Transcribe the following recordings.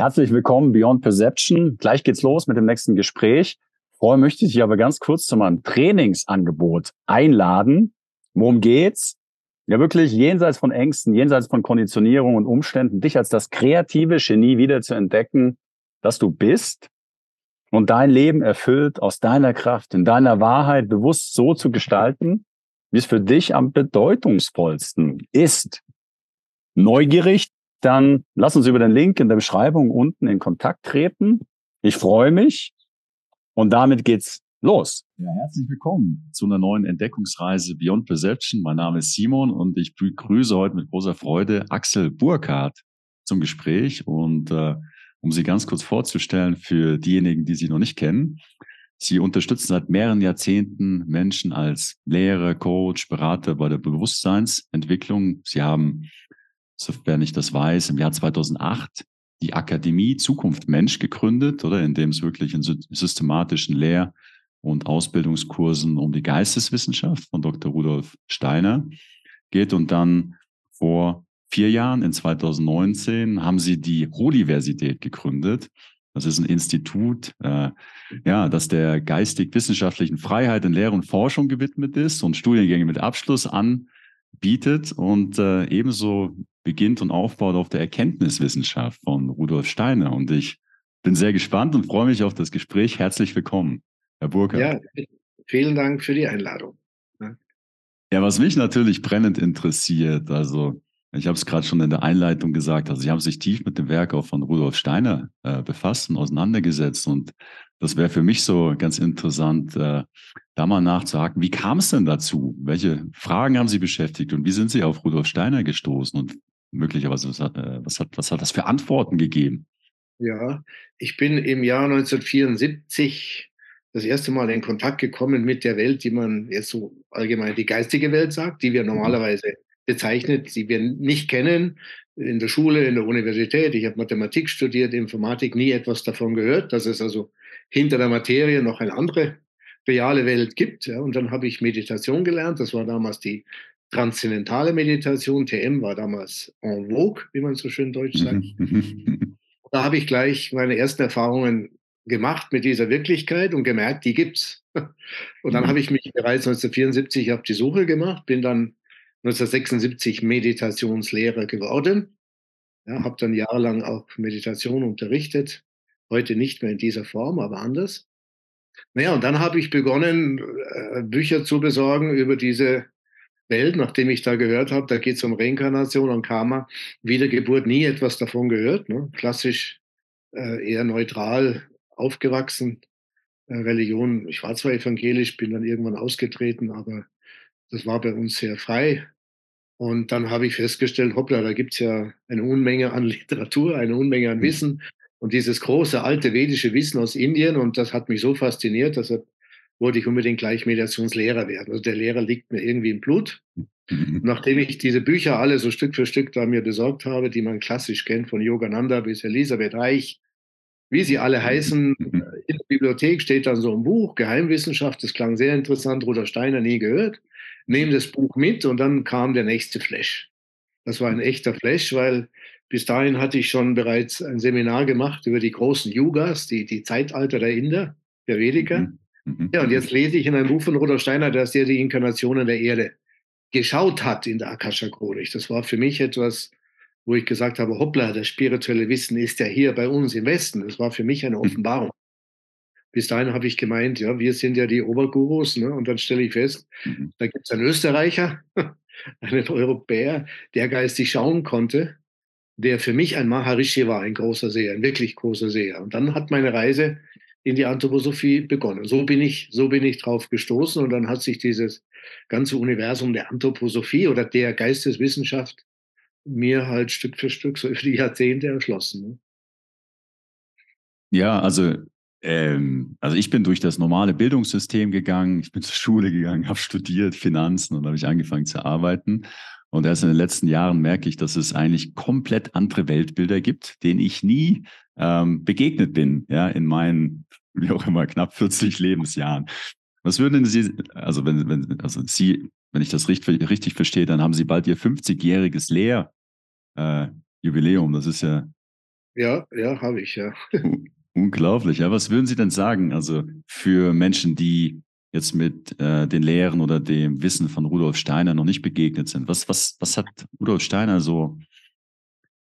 Herzlich willkommen Beyond Perception. Gleich geht's los mit dem nächsten Gespräch. Vorher möchte ich dich aber ganz kurz zu meinem Trainingsangebot einladen. Worum geht's? Ja, wirklich jenseits von Ängsten, jenseits von Konditionierung und Umständen, dich als das kreative Genie wieder zu entdecken, dass du bist und dein Leben erfüllt aus deiner Kraft, in deiner Wahrheit bewusst so zu gestalten, wie es für dich am bedeutungsvollsten ist. Neugierig, dann lass uns über den Link in der Beschreibung unten in Kontakt treten. Ich freue mich und damit geht's los. Ja, herzlich willkommen zu einer neuen Entdeckungsreise Beyond Perception. Mein Name ist Simon und ich begrüße heute mit großer Freude Axel Burkhardt zum Gespräch und äh, um Sie ganz kurz vorzustellen für diejenigen, die Sie noch nicht kennen. Sie unterstützen seit mehreren Jahrzehnten Menschen als Lehrer, Coach, Berater bei der Bewusstseinsentwicklung. Sie haben sofern ich das weiß, im Jahr 2008 die Akademie Zukunft Mensch gegründet, oder in dem es wirklich in systematischen Lehr- und Ausbildungskursen um die Geisteswissenschaft von Dr. Rudolf Steiner geht. Und dann vor vier Jahren, in 2019, haben sie die Universität gegründet. Das ist ein Institut, äh, ja, das der geistig-wissenschaftlichen Freiheit in Lehre und Forschung gewidmet ist und Studiengänge mit Abschluss anbietet und äh, ebenso beginnt und aufbaut auf der Erkenntniswissenschaft von Rudolf Steiner. Und ich bin sehr gespannt und freue mich auf das Gespräch. Herzlich willkommen, Herr Burkhardt. Ja, vielen Dank für die Einladung. Ja, was mich natürlich brennend interessiert, also ich habe es gerade schon in der Einleitung gesagt, also Sie haben sich tief mit dem Werk auch von Rudolf Steiner äh, befasst und auseinandergesetzt und das wäre für mich so ganz interessant, äh, da mal nachzuhaken. Wie kam es denn dazu? Welche Fragen haben Sie beschäftigt und wie sind Sie auf Rudolf Steiner gestoßen und möglicherweise, was hat, äh, was hat, was hat das für Antworten gegeben? Ja, ich bin im Jahr 1974 das erste Mal in Kontakt gekommen mit der Welt, die man jetzt so allgemein die geistige Welt sagt, die wir mhm. normalerweise bezeichnet, die wir nicht kennen. In der Schule, in der Universität, ich habe Mathematik studiert, Informatik, nie etwas davon gehört, dass es also hinter der Materie noch eine andere reale Welt gibt. Ja. Und dann habe ich Meditation gelernt. Das war damals die transzendentale Meditation. TM war damals en vogue, wie man so schön deutsch sagt. da habe ich gleich meine ersten Erfahrungen gemacht mit dieser Wirklichkeit und gemerkt, die gibt's. Und dann mhm. habe ich mich bereits 1974 auf die Suche gemacht, bin dann 1976 Meditationslehrer geworden. Ja, habe dann jahrelang auch Meditation unterrichtet. Heute nicht mehr in dieser Form, aber anders. Naja, und dann habe ich begonnen, äh, Bücher zu besorgen über diese Welt, nachdem ich da gehört habe, da geht es um Reinkarnation und Karma, Wiedergeburt, nie etwas davon gehört. Ne? Klassisch äh, eher neutral aufgewachsen. Äh, Religion, ich war zwar evangelisch, bin dann irgendwann ausgetreten, aber das war bei uns sehr frei. Und dann habe ich festgestellt, hoppla, da gibt es ja eine Unmenge an Literatur, eine Unmenge an hm. Wissen und dieses große alte vedische Wissen aus Indien. Und das hat mich so fasziniert, deshalb wollte ich unbedingt gleich Mediationslehrer werden. Also der Lehrer liegt mir irgendwie im Blut. Mhm. Nachdem ich diese Bücher alle so Stück für Stück da mir besorgt habe, die man klassisch kennt, von Yogananda bis Elisabeth Reich, wie sie alle heißen, mhm. in der Bibliothek steht dann so ein Buch, Geheimwissenschaft, das klang sehr interessant, Rudolf Steiner nie gehört nehme das Buch mit und dann kam der nächste Flash. Das war ein echter Flash, weil bis dahin hatte ich schon bereits ein Seminar gemacht über die großen Yugas, die, die Zeitalter der Inder, der Vediker. Mhm. Mhm. Ja, und jetzt lese ich in einem Buch von Rudolf Steiner, dass er die Inkarnationen der Erde geschaut hat in der Akasha-Chronik. Das war für mich etwas, wo ich gesagt habe, hoppla, das spirituelle Wissen ist ja hier bei uns im Westen. Das war für mich eine mhm. Offenbarung bis dahin habe ich gemeint, ja, wir sind ja die Obergurus. Ne? Und dann stelle ich fest, mhm. da gibt es einen Österreicher, einen Europäer, der geistig schauen konnte, der für mich ein Maharishi war, ein großer Seher, ein wirklich großer Seher. Und dann hat meine Reise in die Anthroposophie begonnen. So bin ich, so bin ich drauf gestoßen und dann hat sich dieses ganze Universum der Anthroposophie oder der Geisteswissenschaft mir halt Stück für Stück so über die Jahrzehnte erschlossen. Ne? Ja, also ähm, also ich bin durch das normale Bildungssystem gegangen, ich bin zur Schule gegangen, habe studiert Finanzen und habe ich angefangen zu arbeiten. Und erst in den letzten Jahren merke ich, dass es eigentlich komplett andere Weltbilder gibt, denen ich nie ähm, begegnet bin, ja, in meinen, wie auch immer, knapp 40 Lebensjahren. Was würden Sie, also wenn, wenn, also Sie, wenn ich das richtig, richtig verstehe, dann haben Sie bald Ihr 50-jähriges Lehrjubiläum. Äh, das ist ja Ja, ja, habe ich, ja. Unglaublich. Ja, was würden Sie denn sagen? Also für Menschen, die jetzt mit äh, den Lehren oder dem Wissen von Rudolf Steiner noch nicht begegnet sind. Was, was, was hat Rudolf Steiner so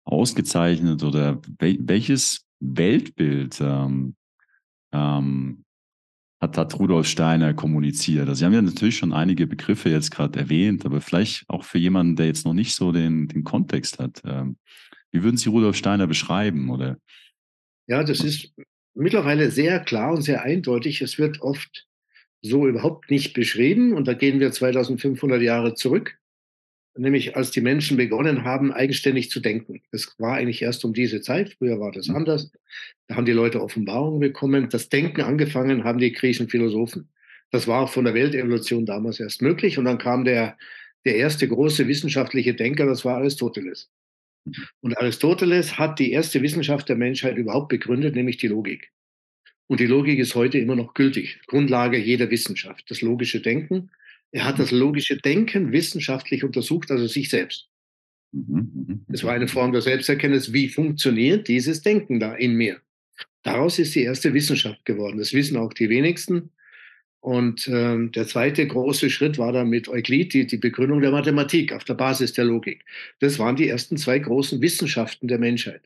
ausgezeichnet oder wel welches Weltbild ähm, ähm, hat, hat Rudolf Steiner kommuniziert? Also Sie haben ja natürlich schon einige Begriffe jetzt gerade erwähnt, aber vielleicht auch für jemanden, der jetzt noch nicht so den, den Kontext hat. Ähm, wie würden Sie Rudolf Steiner beschreiben? Oder? Ja, das ist mittlerweile sehr klar und sehr eindeutig. Es wird oft so überhaupt nicht beschrieben. Und da gehen wir 2500 Jahre zurück, nämlich als die Menschen begonnen haben, eigenständig zu denken. Das war eigentlich erst um diese Zeit. Früher war das mhm. anders. Da haben die Leute Offenbarungen bekommen. Das Denken angefangen haben die griechischen Philosophen. Das war von der Weltevolution damals erst möglich. Und dann kam der, der erste große wissenschaftliche Denker, das war Aristoteles. Mhm. Und Aristoteles hat die erste Wissenschaft der Menschheit überhaupt begründet, nämlich die Logik. Und die Logik ist heute immer noch gültig, Grundlage jeder Wissenschaft, das logische Denken. Er hat das logische Denken wissenschaftlich untersucht, also sich selbst. Mhm, mhm, es war eine Form der Selbsterkenntnis, wie funktioniert dieses Denken da in mir. Daraus ist die erste Wissenschaft geworden. Das wissen auch die wenigsten. Und ähm, der zweite große Schritt war dann mit Euklid die, die Begründung der Mathematik auf der Basis der Logik. Das waren die ersten zwei großen Wissenschaften der Menschheit.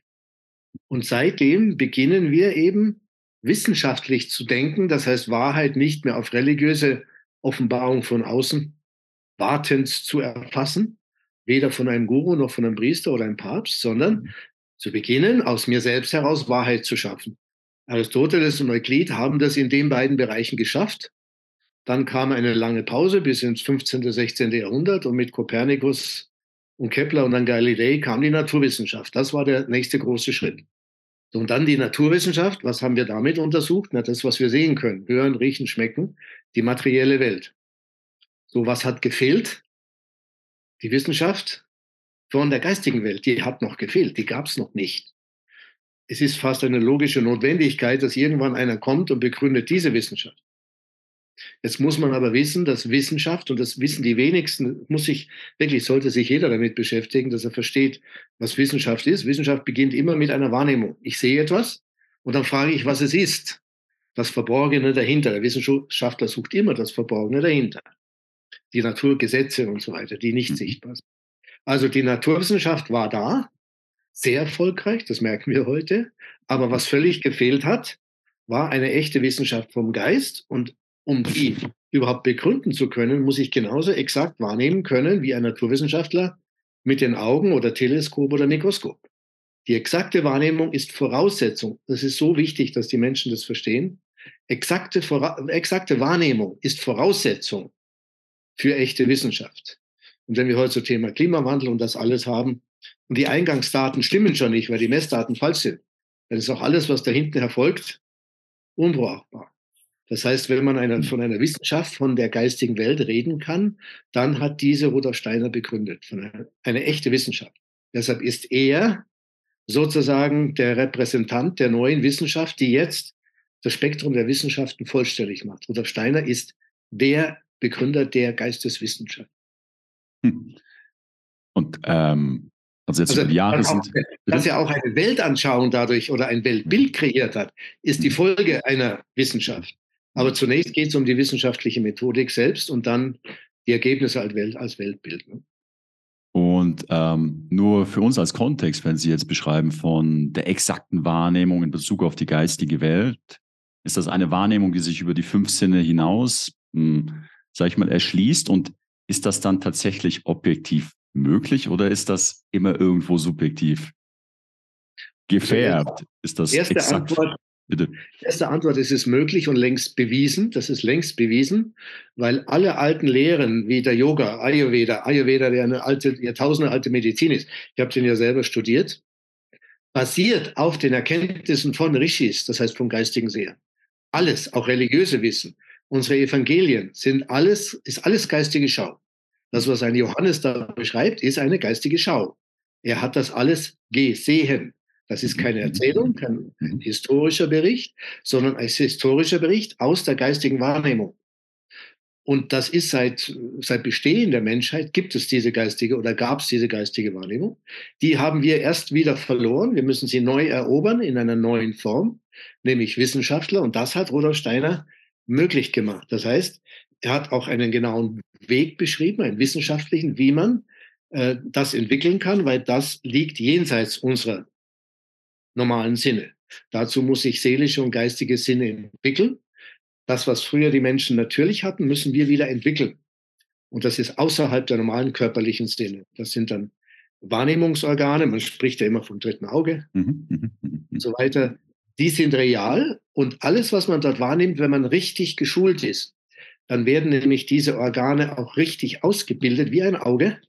Und seitdem beginnen wir eben wissenschaftlich zu denken, das heißt Wahrheit nicht mehr auf religiöse Offenbarung von außen wartend zu erfassen, weder von einem Guru noch von einem Priester oder einem Papst, sondern mhm. zu beginnen, aus mir selbst heraus Wahrheit zu schaffen. Aristoteles und Euklid haben das in den beiden Bereichen geschafft. Dann kam eine lange Pause bis ins 15., 16. Jahrhundert und mit Kopernikus und Kepler und dann Galilei kam die Naturwissenschaft. Das war der nächste große Schritt. So, und dann die Naturwissenschaft. Was haben wir damit untersucht? Na, das, was wir sehen können. Hören, riechen, schmecken. Die materielle Welt. So, was hat gefehlt? Die Wissenschaft von der geistigen Welt. Die hat noch gefehlt. Die gab es noch nicht. Es ist fast eine logische Notwendigkeit, dass irgendwann einer kommt und begründet diese Wissenschaft. Jetzt muss man aber wissen, dass Wissenschaft, und das wissen die wenigsten, muss sich, wirklich sollte sich jeder damit beschäftigen, dass er versteht, was Wissenschaft ist. Wissenschaft beginnt immer mit einer Wahrnehmung. Ich sehe etwas und dann frage ich, was es ist. Das Verborgene dahinter. Der Wissenschaftler sucht immer das Verborgene dahinter. Die Naturgesetze und so weiter, die nicht mhm. sichtbar sind. Also die Naturwissenschaft war da, sehr erfolgreich, das merken wir heute. Aber was völlig gefehlt hat, war eine echte Wissenschaft vom Geist. Und um die überhaupt begründen zu können, muss ich genauso exakt wahrnehmen können wie ein Naturwissenschaftler mit den Augen oder Teleskop oder Mikroskop. Die exakte Wahrnehmung ist Voraussetzung. Das ist so wichtig, dass die Menschen das verstehen. Exakte, exakte Wahrnehmung ist Voraussetzung für echte Wissenschaft. Und wenn wir heute zum Thema Klimawandel und das alles haben, und die Eingangsdaten stimmen schon nicht, weil die Messdaten falsch sind, dann ist auch alles, was da hinten erfolgt, unbrauchbar. Das heißt, wenn man eine, hm. von einer Wissenschaft, von der geistigen Welt reden kann, dann hat diese Rudolf Steiner begründet, von einer, eine echte Wissenschaft. Deshalb ist er sozusagen der Repräsentant der neuen Wissenschaft, die jetzt das Spektrum der Wissenschaften vollständig macht. Rudolf Steiner ist der Begründer der Geisteswissenschaft. Hm. Und ähm, also jetzt also, über Jahre sind. dass er auch eine Weltanschauung dadurch oder ein Weltbild kreiert hat, ist die hm. Folge einer Wissenschaft. Aber zunächst geht es um die wissenschaftliche Methodik selbst und dann die Ergebnisse als, Welt, als Weltbild. Ne? Und ähm, nur für uns als Kontext, wenn Sie jetzt beschreiben von der exakten Wahrnehmung in Bezug auf die geistige Welt, ist das eine Wahrnehmung, die sich über die fünf Sinne hinaus, hm, sag ich mal, erschließt? Und ist das dann tatsächlich objektiv möglich oder ist das immer irgendwo subjektiv gefärbt? Ist das erste exakt? Antwort, Bitte. Erste Antwort, es ist möglich und längst bewiesen. Das ist längst bewiesen, weil alle alten Lehren wie der Yoga, Ayurveda, Ayurveda, der eine alte, Jahrtausende alte Medizin ist, ich habe den ja selber studiert, basiert auf den Erkenntnissen von Rishis, das heißt vom geistigen Seher. Alles, auch religiöse Wissen, unsere Evangelien sind alles, ist alles geistige Schau. Das, was ein Johannes da beschreibt, ist eine geistige Schau. Er hat das alles gesehen. Das ist keine Erzählung, kein mhm. historischer Bericht, sondern ein historischer Bericht aus der geistigen Wahrnehmung. Und das ist seit, seit Bestehen der Menschheit, gibt es diese geistige oder gab es diese geistige Wahrnehmung. Die haben wir erst wieder verloren. Wir müssen sie neu erobern in einer neuen Form, nämlich Wissenschaftler. Und das hat Rudolf Steiner möglich gemacht. Das heißt, er hat auch einen genauen Weg beschrieben, einen wissenschaftlichen, wie man äh, das entwickeln kann, weil das liegt jenseits unserer normalen Sinne. Dazu muss sich seelische und geistige Sinne entwickeln. Das, was früher die Menschen natürlich hatten, müssen wir wieder entwickeln. Und das ist außerhalb der normalen körperlichen Sinne. Das sind dann Wahrnehmungsorgane, man spricht ja immer vom dritten Auge mhm, mhm, mhm, und so weiter. Die sind real und alles, was man dort wahrnimmt, wenn man richtig geschult ist, dann werden nämlich diese Organe auch richtig ausgebildet wie ein Auge.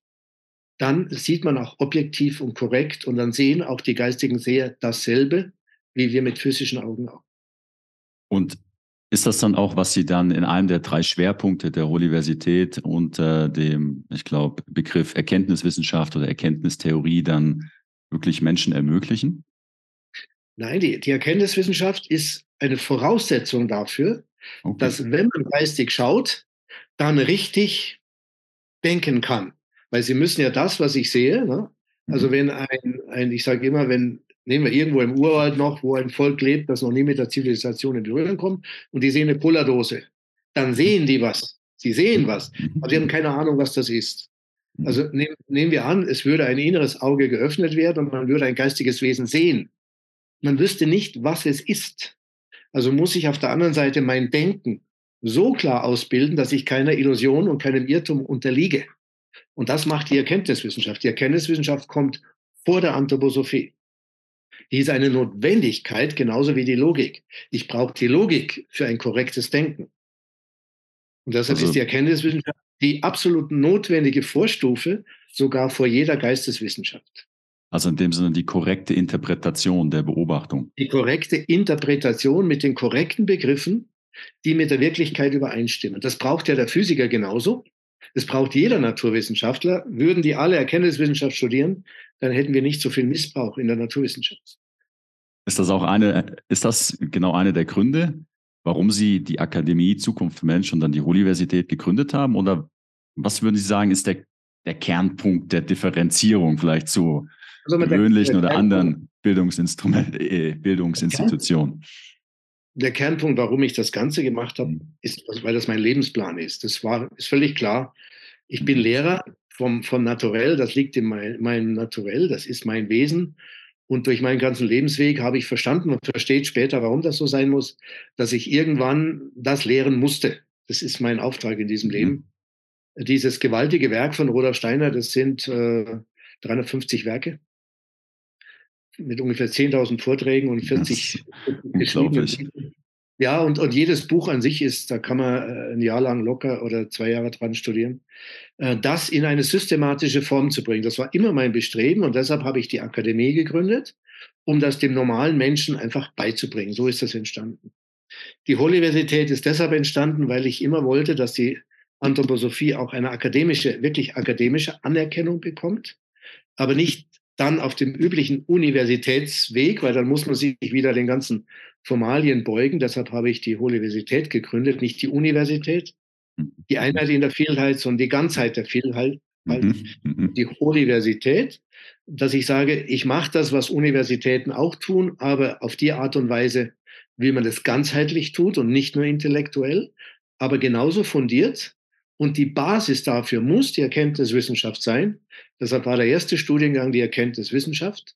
Dann sieht man auch objektiv und korrekt und dann sehen auch die geistigen Seher dasselbe, wie wir mit physischen Augen auch. Und ist das dann auch, was Sie dann in einem der drei Schwerpunkte der Universität und äh, dem, ich glaube, Begriff Erkenntniswissenschaft oder Erkenntnistheorie dann wirklich Menschen ermöglichen? Nein, die, die Erkenntniswissenschaft ist eine Voraussetzung dafür, okay. dass wenn man geistig schaut, dann richtig denken kann. Weil Sie müssen ja das, was ich sehe, ne? also mhm. wenn ein, ein ich sage immer, wenn nehmen wir irgendwo im Urwald noch, wo ein Volk lebt, das noch nie mit der Zivilisation in Berührung kommt, und die sehen eine Pullerdose. Dann sehen die was. Sie sehen was, aber sie haben keine Ahnung, was das ist. Also nehm, nehmen wir an, es würde ein inneres Auge geöffnet werden und man würde ein geistiges Wesen sehen. Man wüsste nicht, was es ist. Also muss ich auf der anderen Seite mein Denken so klar ausbilden, dass ich keiner Illusion und keinem Irrtum unterliege. Und das macht die Erkenntniswissenschaft. Die Erkenntniswissenschaft kommt vor der Anthroposophie. Die ist eine Notwendigkeit, genauso wie die Logik. Ich brauche die Logik für ein korrektes Denken. Und deshalb also, ist die Erkenntniswissenschaft die absolut notwendige Vorstufe, sogar vor jeder Geisteswissenschaft. Also in dem Sinne die korrekte Interpretation der Beobachtung. Die korrekte Interpretation mit den korrekten Begriffen, die mit der Wirklichkeit übereinstimmen. Das braucht ja der Physiker genauso. Das braucht jeder Naturwissenschaftler. Würden die alle Erkenntniswissenschaft studieren, dann hätten wir nicht so viel Missbrauch in der Naturwissenschaft. Ist das auch eine, ist das genau eine der Gründe, warum Sie die Akademie Zukunft für Mensch und dann die Universität gegründet haben? Oder was würden Sie sagen, ist der, der Kernpunkt der Differenzierung vielleicht zu also gewöhnlichen oder anderen Bildungsinstrument, äh, Bildungsinstitutionen? Der Kernpunkt, warum ich das Ganze gemacht habe, mhm. ist, weil das mein Lebensplan ist. Das war, ist völlig klar. Ich bin mhm. Lehrer vom, von Naturell, das liegt in mein, meinem Naturell, das ist mein Wesen. Und durch meinen ganzen Lebensweg habe ich verstanden und versteht später, warum das so sein muss, dass ich irgendwann das lehren musste. Das ist mein Auftrag in diesem mhm. Leben. Mhm. Dieses gewaltige Werk von Rudolf Steiner, das sind äh, 350 Werke mit ungefähr 10.000 Vorträgen und 40 geschriebenen Ja, und, und jedes Buch an sich ist, da kann man äh, ein Jahr lang locker oder zwei Jahre dran studieren, äh, das in eine systematische Form zu bringen. Das war immer mein Bestreben und deshalb habe ich die Akademie gegründet, um das dem normalen Menschen einfach beizubringen. So ist das entstanden. Die Universität ist deshalb entstanden, weil ich immer wollte, dass die Anthroposophie auch eine akademische, wirklich akademische Anerkennung bekommt, aber nicht dann auf dem üblichen Universitätsweg, weil dann muss man sich wieder den ganzen Formalien beugen. Deshalb habe ich die Universität gegründet, nicht die Universität. Die Einheit in der Vielheit, sondern die Ganzheit der Vielheit, mhm. Mhm. die Universität, dass ich sage, ich mache das, was Universitäten auch tun, aber auf die Art und Weise, wie man das ganzheitlich tut und nicht nur intellektuell, aber genauso fundiert, und die Basis dafür muss die Erkenntniswissenschaft sein. Deshalb war der erste Studiengang die Erkenntniswissenschaft,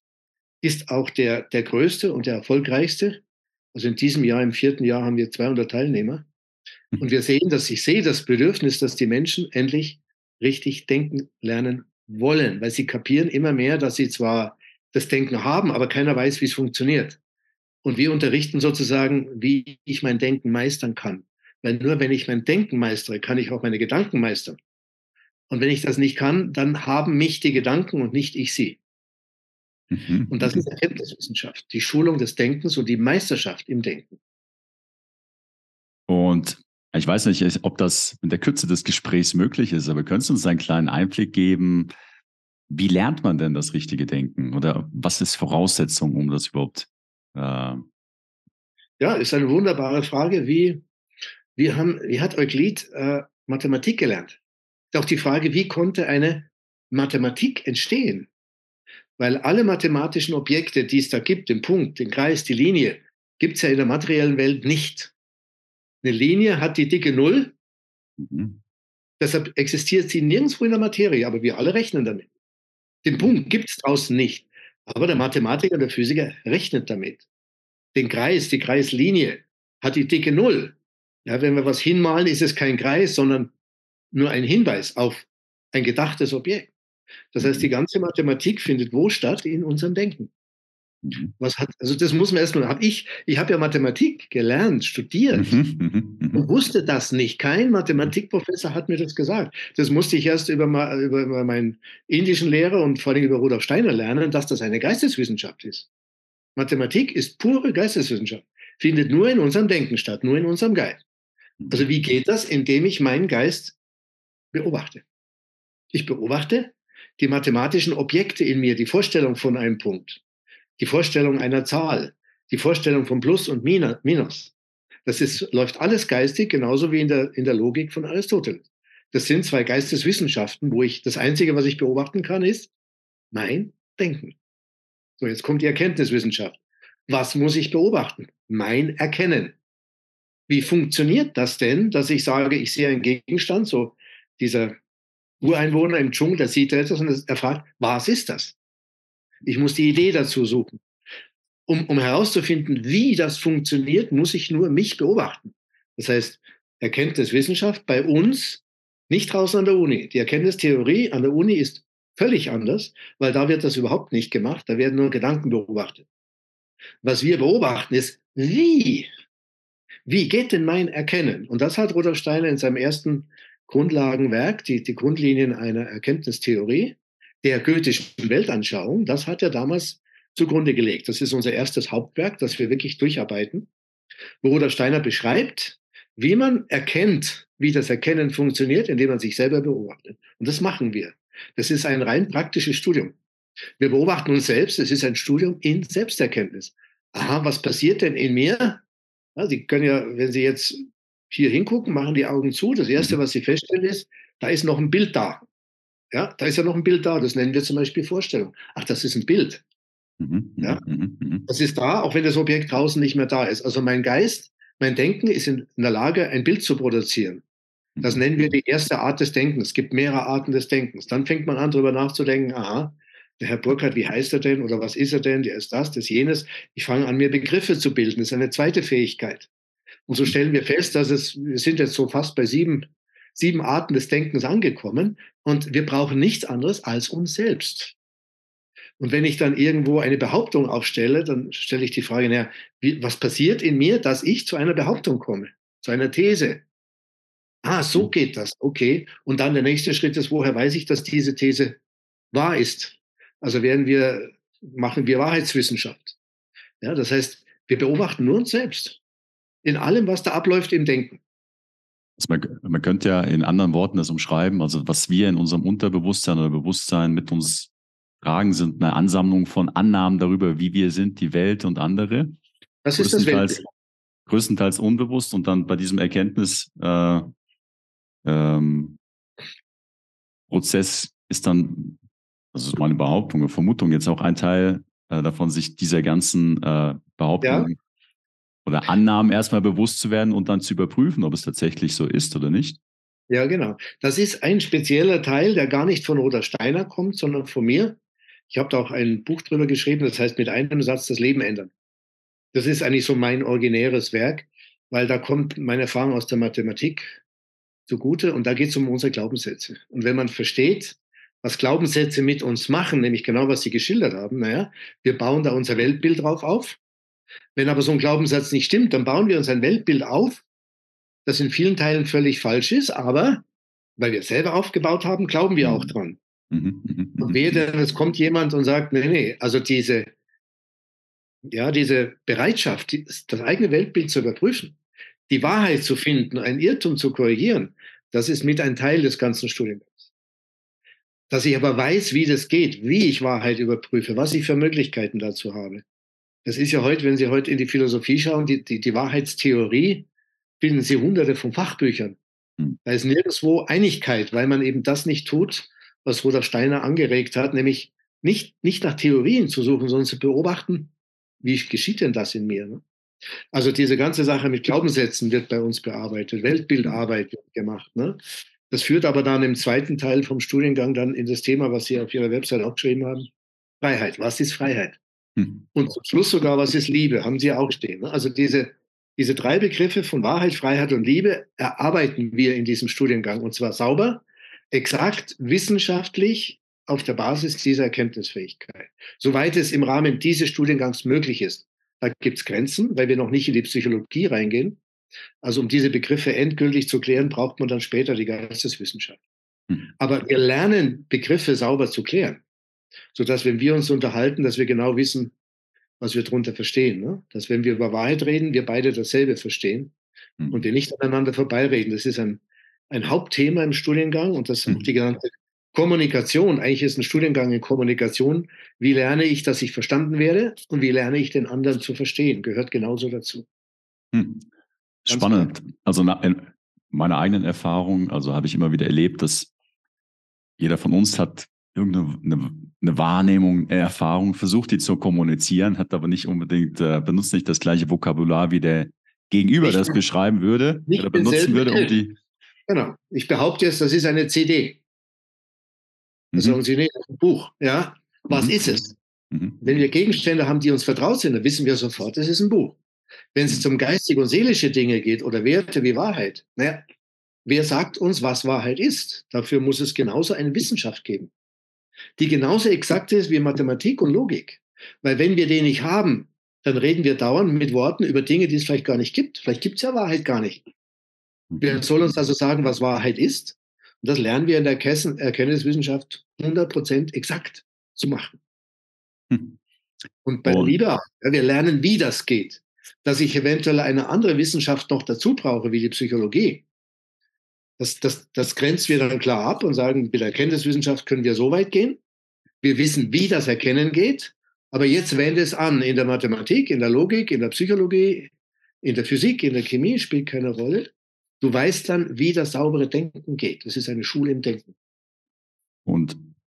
ist auch der, der größte und der erfolgreichste. Also in diesem Jahr, im vierten Jahr, haben wir 200 Teilnehmer. Und wir sehen, dass ich sehe das Bedürfnis, dass die Menschen endlich richtig denken lernen wollen, weil sie kapieren immer mehr, dass sie zwar das Denken haben, aber keiner weiß, wie es funktioniert. Und wir unterrichten sozusagen, wie ich mein Denken meistern kann. Weil nur wenn ich mein Denken meistere, kann ich auch meine Gedanken meistern. Und wenn ich das nicht kann, dann haben mich die Gedanken und nicht ich sie. Mhm. Und das ist Erkenntniswissenschaft, die Schulung des Denkens und die Meisterschaft im Denken. Und ich weiß nicht, ob das in der Kürze des Gesprächs möglich ist, aber könntest du uns einen kleinen Einblick geben, wie lernt man denn das richtige Denken? Oder was ist Voraussetzung, um das überhaupt? Äh ja, ist eine wunderbare Frage. Wie, wie, haben, wie hat Euklid äh, Mathematik gelernt. Doch die Frage, wie konnte eine Mathematik entstehen? Weil alle mathematischen Objekte, die es da gibt, den Punkt, den Kreis, die Linie, gibt es ja in der materiellen Welt nicht. Eine Linie hat die dicke Null. Mhm. Deshalb existiert sie nirgendwo in der Materie, aber wir alle rechnen damit. Den Punkt gibt es draußen nicht. Aber der Mathematiker, der Physiker rechnet damit. Den Kreis, die Kreislinie hat die dicke Null. Ja, wenn wir was hinmalen, ist es kein Kreis, sondern nur ein Hinweis auf ein gedachtes Objekt. Das heißt, die mhm. ganze Mathematik findet wo statt? In unserem Denken. Mhm. Was hat, also das muss man erstmal, habe ich, ich habe ja Mathematik gelernt, studiert mhm, und wusste das nicht. Kein Mathematikprofessor hat mir das gesagt. Das musste ich erst über, über meinen indischen Lehrer und vor allem über Rudolf Steiner lernen, dass das eine Geisteswissenschaft ist. Mathematik ist pure Geisteswissenschaft, findet nur in unserem Denken statt, nur in unserem Geist. Also wie geht das? Indem ich meinen Geist beobachte. Ich beobachte die mathematischen Objekte in mir, die Vorstellung von einem Punkt, die Vorstellung einer Zahl, die Vorstellung von Plus und Minus. Das ist, läuft alles geistig, genauso wie in der, in der Logik von Aristoteles. Das sind zwei Geisteswissenschaften, wo ich das Einzige, was ich beobachten kann, ist mein Denken. So, jetzt kommt die Erkenntniswissenschaft. Was muss ich beobachten? Mein Erkennen. Wie funktioniert das denn, dass ich sage, ich sehe einen Gegenstand, so dieser Ureinwohner im Dschungel, der sieht etwas und er fragt, was ist das? Ich muss die Idee dazu suchen. Um, um herauszufinden, wie das funktioniert, muss ich nur mich beobachten. Das heißt, Erkenntniswissenschaft bei uns nicht draußen an der Uni. Die Erkenntnistheorie an der Uni ist völlig anders, weil da wird das überhaupt nicht gemacht. Da werden nur Gedanken beobachtet. Was wir beobachten ist, wie? Wie geht denn mein Erkennen? Und das hat Rudolf Steiner in seinem ersten Grundlagenwerk, die, die Grundlinien einer Erkenntnistheorie, der goethischen Weltanschauung, das hat er damals zugrunde gelegt. Das ist unser erstes Hauptwerk, das wir wirklich durcharbeiten, wo Rudolf Steiner beschreibt, wie man erkennt, wie das Erkennen funktioniert, indem man sich selber beobachtet. Und das machen wir. Das ist ein rein praktisches Studium. Wir beobachten uns selbst. Es ist ein Studium in Selbsterkenntnis. Aha, was passiert denn in mir? Ja, Sie können ja, wenn Sie jetzt hier hingucken, machen die Augen zu. Das Erste, mhm. was Sie feststellen, ist, da ist noch ein Bild da. Ja, da ist ja noch ein Bild da. Das nennen wir zum Beispiel Vorstellung. Ach, das ist ein Bild. Mhm, ja, mhm, das ist da, auch wenn das Objekt draußen nicht mehr da ist. Also mein Geist, mein Denken ist in der Lage, ein Bild zu produzieren. Das nennen wir die erste Art des Denkens. Es gibt mehrere Arten des Denkens. Dann fängt man an, darüber nachzudenken, aha, der Herr Burkhardt, wie heißt er denn oder was ist er denn? Der ist das, das jenes. Ich fange an, mir Begriffe zu bilden. Das ist eine zweite Fähigkeit. Und so stellen wir fest, dass es, wir sind jetzt so fast bei sieben sieben Arten des Denkens angekommen und wir brauchen nichts anderes als uns selbst. Und wenn ich dann irgendwo eine Behauptung aufstelle, dann stelle ich die Frage, naja, wie, was passiert in mir, dass ich zu einer Behauptung komme, zu einer These? Ah, so geht das, okay. Und dann der nächste Schritt ist, woher weiß ich, dass diese These wahr ist? Also werden wir, machen wir Wahrheitswissenschaft. Ja, das heißt, wir beobachten nur uns selbst. In allem, was da abläuft im Denken. Also man, man könnte ja in anderen Worten das umschreiben, also was wir in unserem Unterbewusstsein oder Bewusstsein mit uns tragen, sind eine Ansammlung von Annahmen darüber, wie wir sind, die Welt und andere. Das ist das Welt. Größtenteils unbewusst und dann bei diesem Erkenntnis äh, ähm, Prozess ist dann, also ist meine Behauptung, eine Vermutung, jetzt auch ein Teil äh, davon, sich dieser ganzen äh, Behauptung ja oder Annahmen erstmal bewusst zu werden und dann zu überprüfen, ob es tatsächlich so ist oder nicht? Ja, genau. Das ist ein spezieller Teil, der gar nicht von Roder Steiner kommt, sondern von mir. Ich habe da auch ein Buch drüber geschrieben, das heißt mit einem Satz das Leben ändern. Das ist eigentlich so mein originäres Werk, weil da kommt meine Erfahrung aus der Mathematik zugute und da geht es um unsere Glaubenssätze. Und wenn man versteht, was Glaubenssätze mit uns machen, nämlich genau was Sie geschildert haben, naja, wir bauen da unser Weltbild drauf auf wenn aber so ein Glaubenssatz nicht stimmt, dann bauen wir uns ein Weltbild auf, das in vielen Teilen völlig falsch ist, aber weil wir es selber aufgebaut haben, glauben wir auch mhm. dran. Mhm, mhm, und wehe denn, es kommt jemand und sagt, nee, nee, also diese, ja, diese Bereitschaft, das eigene Weltbild zu überprüfen, die Wahrheit zu finden, ein Irrtum zu korrigieren, das ist mit ein Teil des ganzen Studiengangs. Dass ich aber weiß, wie das geht, wie ich Wahrheit überprüfe, was ich für Möglichkeiten dazu habe. Das ist ja heute, wenn Sie heute in die Philosophie schauen, die, die, die Wahrheitstheorie, finden Sie hunderte von Fachbüchern. Hm. Da ist nirgendwo Einigkeit, weil man eben das nicht tut, was Rudolf Steiner angeregt hat, nämlich nicht, nicht nach Theorien zu suchen, sondern zu beobachten, wie geschieht denn das in mir? Ne? Also diese ganze Sache mit Glaubenssätzen wird bei uns bearbeitet, Weltbildarbeit wird gemacht. Ne? Das führt aber dann im zweiten Teil vom Studiengang dann in das Thema, was Sie auf Ihrer Website auch geschrieben haben, Freiheit. Was ist Freiheit? Hm. Und zum Schluss sogar, was ist Liebe? Haben Sie auch stehen. Ne? Also diese, diese drei Begriffe von Wahrheit, Freiheit und Liebe erarbeiten wir in diesem Studiengang und zwar sauber, exakt, wissenschaftlich auf der Basis dieser Erkenntnisfähigkeit. Soweit es im Rahmen dieses Studiengangs möglich ist. Da gibt es Grenzen, weil wir noch nicht in die Psychologie reingehen. Also um diese Begriffe endgültig zu klären, braucht man dann später die Geisteswissenschaft. Hm. Aber wir lernen, Begriffe sauber zu klären, sodass, wenn wir uns unterhalten, dass wir genau wissen, was wir darunter verstehen. Ne? Dass, wenn wir über Wahrheit reden, wir beide dasselbe verstehen hm. und wir nicht aneinander vorbeireden. Das ist ein, ein Hauptthema im Studiengang und das ist auch hm. die genannte Kommunikation, eigentlich ist ein Studiengang in Kommunikation. Wie lerne ich, dass ich verstanden werde und wie lerne ich den anderen zu verstehen? Gehört genauso dazu. Spannend. Also in meiner eigenen Erfahrung, also habe ich immer wieder erlebt, dass jeder von uns hat irgendeine eine, eine Wahrnehmung, eine Erfahrung, versucht die zu kommunizieren, hat aber nicht unbedingt, äh, benutzt nicht das gleiche Vokabular, wie der Gegenüber ich das beschreiben würde oder benutzen würde, um die. Genau. Ich behaupte jetzt, das ist eine CD. Da mhm. sagen Sie, nee, das ein Buch. Ja, was mhm. ist es? Mhm. Wenn wir Gegenstände haben, die uns vertraut sind, dann wissen wir sofort, es ist ein Buch. Wenn es um geistige und seelische Dinge geht oder Werte wie Wahrheit, naja, wer sagt uns, was Wahrheit ist? Dafür muss es genauso eine Wissenschaft geben, die genauso exakt ist wie Mathematik und Logik. Weil wenn wir den nicht haben, dann reden wir dauernd mit Worten über Dinge, die es vielleicht gar nicht gibt. Vielleicht gibt es ja Wahrheit gar nicht. Wer soll uns also sagen, was Wahrheit ist? Und das lernen wir in der Erkenntniswissenschaft 100% exakt zu machen. Hm. Und bei der Liebe. Ja, wir lernen, wie das geht. Dass ich eventuell eine andere Wissenschaft noch dazu brauche, wie die Psychologie. Das, das, das grenzt wir dann klar ab und sagen, mit der Erkenntniswissenschaft können wir so weit gehen. Wir wissen, wie das Erkennen geht. Aber jetzt wende es an in der Mathematik, in der Logik, in der Psychologie, in der Physik, in der Chemie, spielt keine Rolle. Du weißt dann, wie das saubere Denken geht. Das ist eine Schule im Denken. Und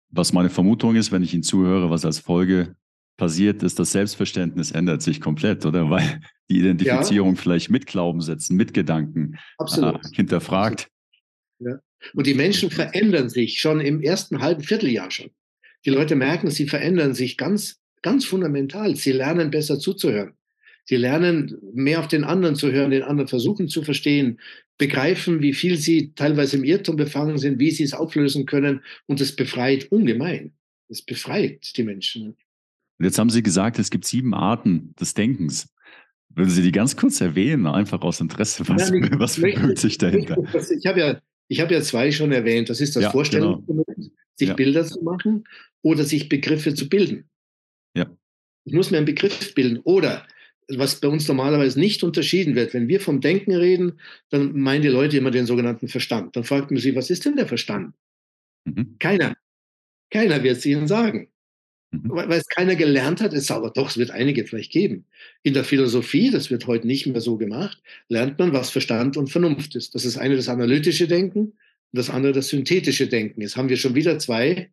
was meine Vermutung ist, wenn ich Ihnen zuhöre, was als Folge passiert, ist, das Selbstverständnis ändert sich komplett, oder? Weil die Identifizierung ja. vielleicht mit Glaubenssätzen, mit Gedanken äh, hinterfragt. Ja. Und die Menschen verändern sich schon im ersten halben Vierteljahr schon. Die Leute merken, sie verändern sich ganz, ganz fundamental. Sie lernen besser zuzuhören. Sie lernen mehr auf den anderen zu hören, den anderen versuchen zu verstehen, begreifen, wie viel sie teilweise im Irrtum befangen sind, wie sie es auflösen können. Und es befreit ungemein. Es befreit die Menschen. Und jetzt haben Sie gesagt, es gibt sieben Arten des Denkens. Würden Sie die ganz kurz erwähnen, einfach aus Interesse? Was, ja, was verbirgt sich dahinter? Ich habe ja, ich ja zwei schon erwähnt. Das ist das ja, Vorstellungsvermögen, genau. sich ja. Bilder zu machen oder sich Begriffe zu bilden. Ja. Ich muss mir einen Begriff bilden. Oder was bei uns normalerweise nicht unterschieden wird. Wenn wir vom Denken reden, dann meinen die Leute immer den sogenannten Verstand. Dann fragt man sie, was ist denn der Verstand? Mhm. Keiner. Keiner wird es ihnen sagen. Mhm. Weil, es keiner gelernt hat, es aber doch, es wird einige vielleicht geben. In der Philosophie, das wird heute nicht mehr so gemacht, lernt man, was Verstand und Vernunft ist. Das ist eine das analytische Denken und das andere das synthetische Denken. Jetzt haben wir schon wieder zwei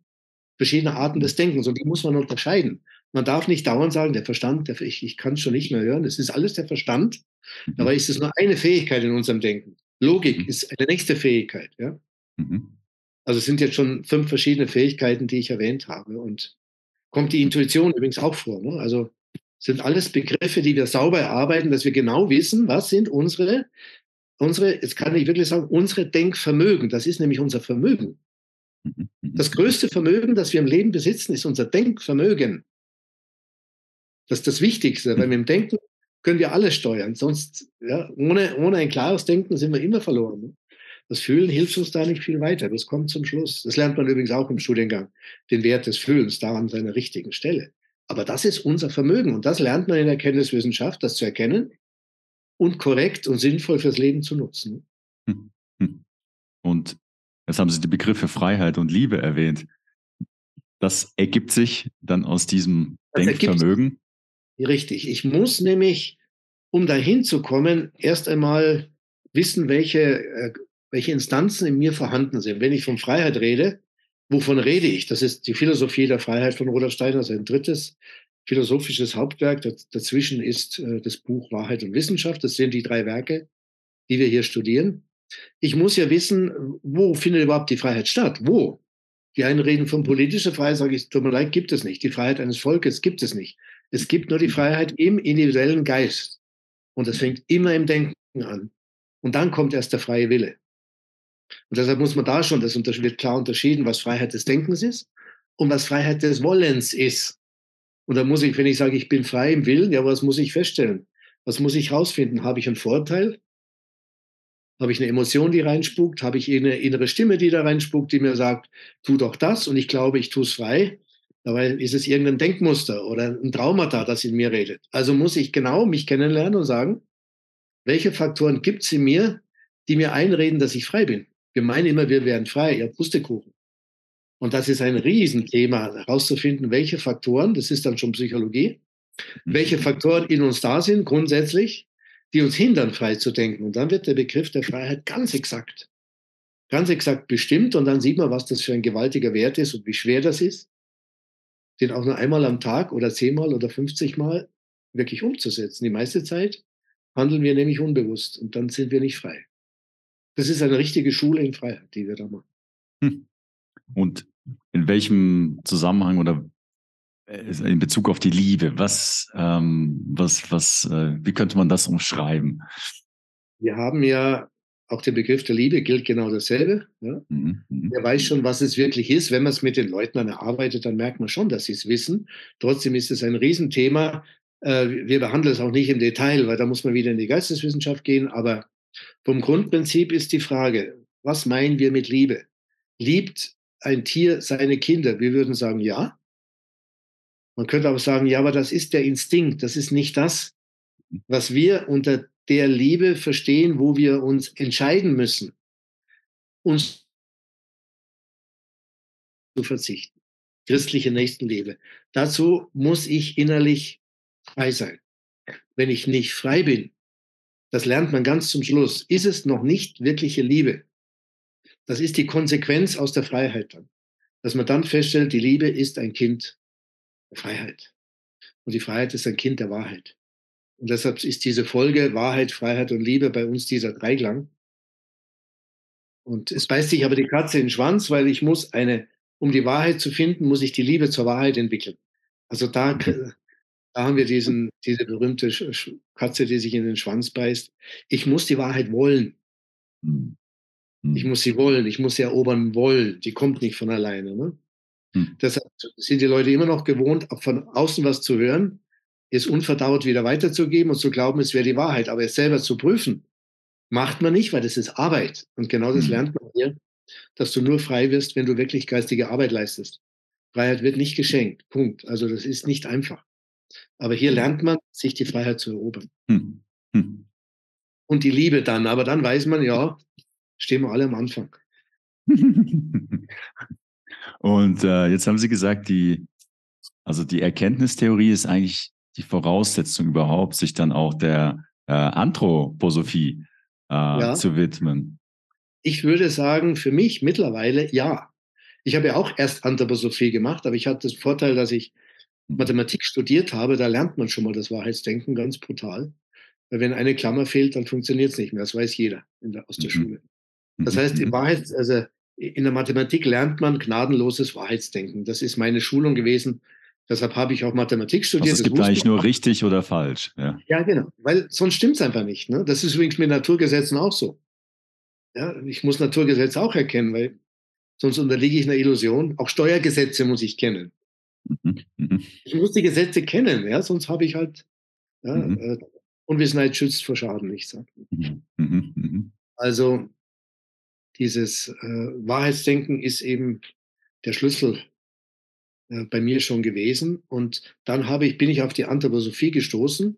verschiedene Arten des Denkens und die muss man unterscheiden. Man darf nicht dauernd sagen, der Verstand, der, ich, ich kann es schon nicht mehr hören, es ist alles der Verstand. Mhm. Dabei ist es nur eine Fähigkeit in unserem Denken. Logik mhm. ist eine nächste Fähigkeit. Ja? Mhm. Also es sind jetzt schon fünf verschiedene Fähigkeiten, die ich erwähnt habe. Und kommt die Intuition übrigens auch vor. Ne? Also sind alles Begriffe, die wir sauber erarbeiten, dass wir genau wissen, was sind unsere, unsere, jetzt kann ich wirklich sagen, unsere Denkvermögen. Das ist nämlich unser Vermögen. Das größte Vermögen, das wir im Leben besitzen, ist unser Denkvermögen. Das ist das Wichtigste, weil mit dem Denken können wir alles steuern. Sonst, ja, ohne, ohne ein klares Denken sind wir immer verloren. Das Fühlen hilft uns da nicht viel weiter. Das kommt zum Schluss. Das lernt man übrigens auch im Studiengang. Den Wert des Fühlens, da an seiner richtigen Stelle. Aber das ist unser Vermögen und das lernt man in der Erkenntniswissenschaft, das zu erkennen und korrekt und sinnvoll fürs Leben zu nutzen. Hm, hm. Und jetzt haben Sie die Begriffe Freiheit und Liebe erwähnt. Das ergibt sich dann aus diesem das Denkvermögen. Richtig. Ich muss nämlich, um dahin zu kommen, erst einmal wissen, welche äh, welche Instanzen in mir vorhanden sind. Wenn ich von Freiheit rede, wovon rede ich? Das ist die Philosophie der Freiheit von Rudolf Steiner, sein drittes philosophisches Hauptwerk. Dazwischen ist äh, das Buch Wahrheit und Wissenschaft. Das sind die drei Werke, die wir hier studieren. Ich muss ja wissen, wo findet überhaupt die Freiheit statt? Wo? Die einen reden von politischer Freiheit, sage ich, tut mir leid, gibt es nicht. Die Freiheit eines Volkes gibt es nicht. Es gibt nur die Freiheit im individuellen Geist. Und das fängt immer im Denken an. Und dann kommt erst der freie Wille. Und deshalb muss man da schon, das wird klar unterschieden, was Freiheit des Denkens ist und was Freiheit des Wollens ist. Und da muss ich, wenn ich sage, ich bin frei im Willen, ja, was muss ich feststellen? Was muss ich herausfinden? Habe ich einen Vorteil? Habe ich eine Emotion, die reinspukt? Habe ich eine innere Stimme, die da reinspukt, die mir sagt, tu doch das und ich glaube, ich tue es frei? Dabei ist es irgendein Denkmuster oder ein Traumata, das in mir redet. Also muss ich genau mich kennenlernen und sagen, welche Faktoren gibt es in mir, die mir einreden, dass ich frei bin? Wir meinen immer, wir wären frei, ja, Pustekuchen. Und das ist ein Riesenthema, herauszufinden, welche Faktoren, das ist dann schon Psychologie, welche mhm. Faktoren in uns da sind, grundsätzlich, die uns hindern, frei zu denken. Und dann wird der Begriff der Freiheit ganz exakt, ganz exakt bestimmt. Und dann sieht man, was das für ein gewaltiger Wert ist und wie schwer das ist, den auch nur einmal am Tag oder zehnmal oder 50 Mal wirklich umzusetzen. Die meiste Zeit handeln wir nämlich unbewusst und dann sind wir nicht frei. Das ist eine richtige Schule in Freiheit, die wir da machen. Hm. Und in welchem Zusammenhang oder äh, in Bezug auf die Liebe, was, ähm, was, was, äh, wie könnte man das umschreiben? Wir haben ja auch der Begriff der Liebe gilt genau dasselbe. Ja? Mhm, mh. Wer weiß schon, was es wirklich ist. Wenn man es mit den Leuten dann erarbeitet, dann merkt man schon, dass sie es wissen. Trotzdem ist es ein Riesenthema. Äh, wir behandeln es auch nicht im Detail, weil da muss man wieder in die Geisteswissenschaft gehen. Aber vom Grundprinzip ist die Frage, was meinen wir mit Liebe? Liebt ein Tier seine Kinder? Wir würden sagen, ja. Man könnte aber sagen, ja, aber das ist der Instinkt, das ist nicht das, was wir unter der Liebe verstehen, wo wir uns entscheiden müssen, uns zu verzichten. Christliche Nächstenliebe. Dazu muss ich innerlich frei sein. Wenn ich nicht frei bin, das lernt man ganz zum Schluss, ist es noch nicht wirkliche Liebe. Das ist die Konsequenz aus der Freiheit dann. Dass man dann feststellt, die Liebe ist ein Kind der Freiheit. Und die Freiheit ist ein Kind der Wahrheit. Und deshalb ist diese Folge Wahrheit, Freiheit und Liebe bei uns dieser Dreiklang. Und es beißt sich aber die Katze in den Schwanz, weil ich muss eine, um die Wahrheit zu finden, muss ich die Liebe zur Wahrheit entwickeln. Also da, da haben wir diesen, diese berühmte Katze, die sich in den Schwanz beißt. Ich muss die Wahrheit wollen. Hm. Ich muss sie wollen, ich muss sie erobern wollen. Die kommt nicht von alleine. Ne? Hm. Deshalb sind die Leute immer noch gewohnt, von außen was zu hören, es unverdaut wieder weiterzugeben und zu glauben, es wäre die Wahrheit. Aber es selber zu prüfen, macht man nicht, weil das ist Arbeit. Und genau das hm. lernt man hier, dass du nur frei wirst, wenn du wirklich geistige Arbeit leistest. Freiheit wird nicht geschenkt. Punkt. Also das ist nicht einfach. Aber hier hm. lernt man, sich die Freiheit zu erobern. Hm. Hm. Und die Liebe dann. Aber dann weiß man, ja, stehen wir alle am Anfang. Und äh, jetzt haben Sie gesagt, die, also die Erkenntnistheorie ist eigentlich die Voraussetzung überhaupt, sich dann auch der äh, Anthroposophie äh, ja. zu widmen. Ich würde sagen, für mich mittlerweile ja. Ich habe ja auch erst Anthroposophie gemacht, aber ich hatte den Vorteil, dass ich mhm. Mathematik studiert habe. Da lernt man schon mal das Wahrheitsdenken ganz brutal. Weil wenn eine Klammer fehlt, dann funktioniert es nicht mehr. Das weiß jeder der, aus der mhm. Schule. Das heißt, in mhm. Wahrheit, also in der Mathematik lernt man gnadenloses Wahrheitsdenken. Das ist meine Schulung gewesen. Deshalb habe ich auch Mathematik studiert. Also es gibt eigentlich nur richtig oder falsch. Ja, ja genau. Weil sonst stimmt es einfach nicht. Ne? Das ist übrigens mit Naturgesetzen auch so. Ja, ich muss Naturgesetze auch erkennen, weil sonst unterliege ich einer Illusion. Auch Steuergesetze muss ich kennen. Mhm. Mhm. Ich muss die Gesetze kennen, ja, sonst habe ich halt ja, mhm. äh, Unwissenheit schützt vor Schaden, ich sage. Mhm. mhm. Also dieses äh, Wahrheitsdenken ist eben der Schlüssel äh, bei mir schon gewesen. Und dann habe ich, bin ich auf die Anthroposophie gestoßen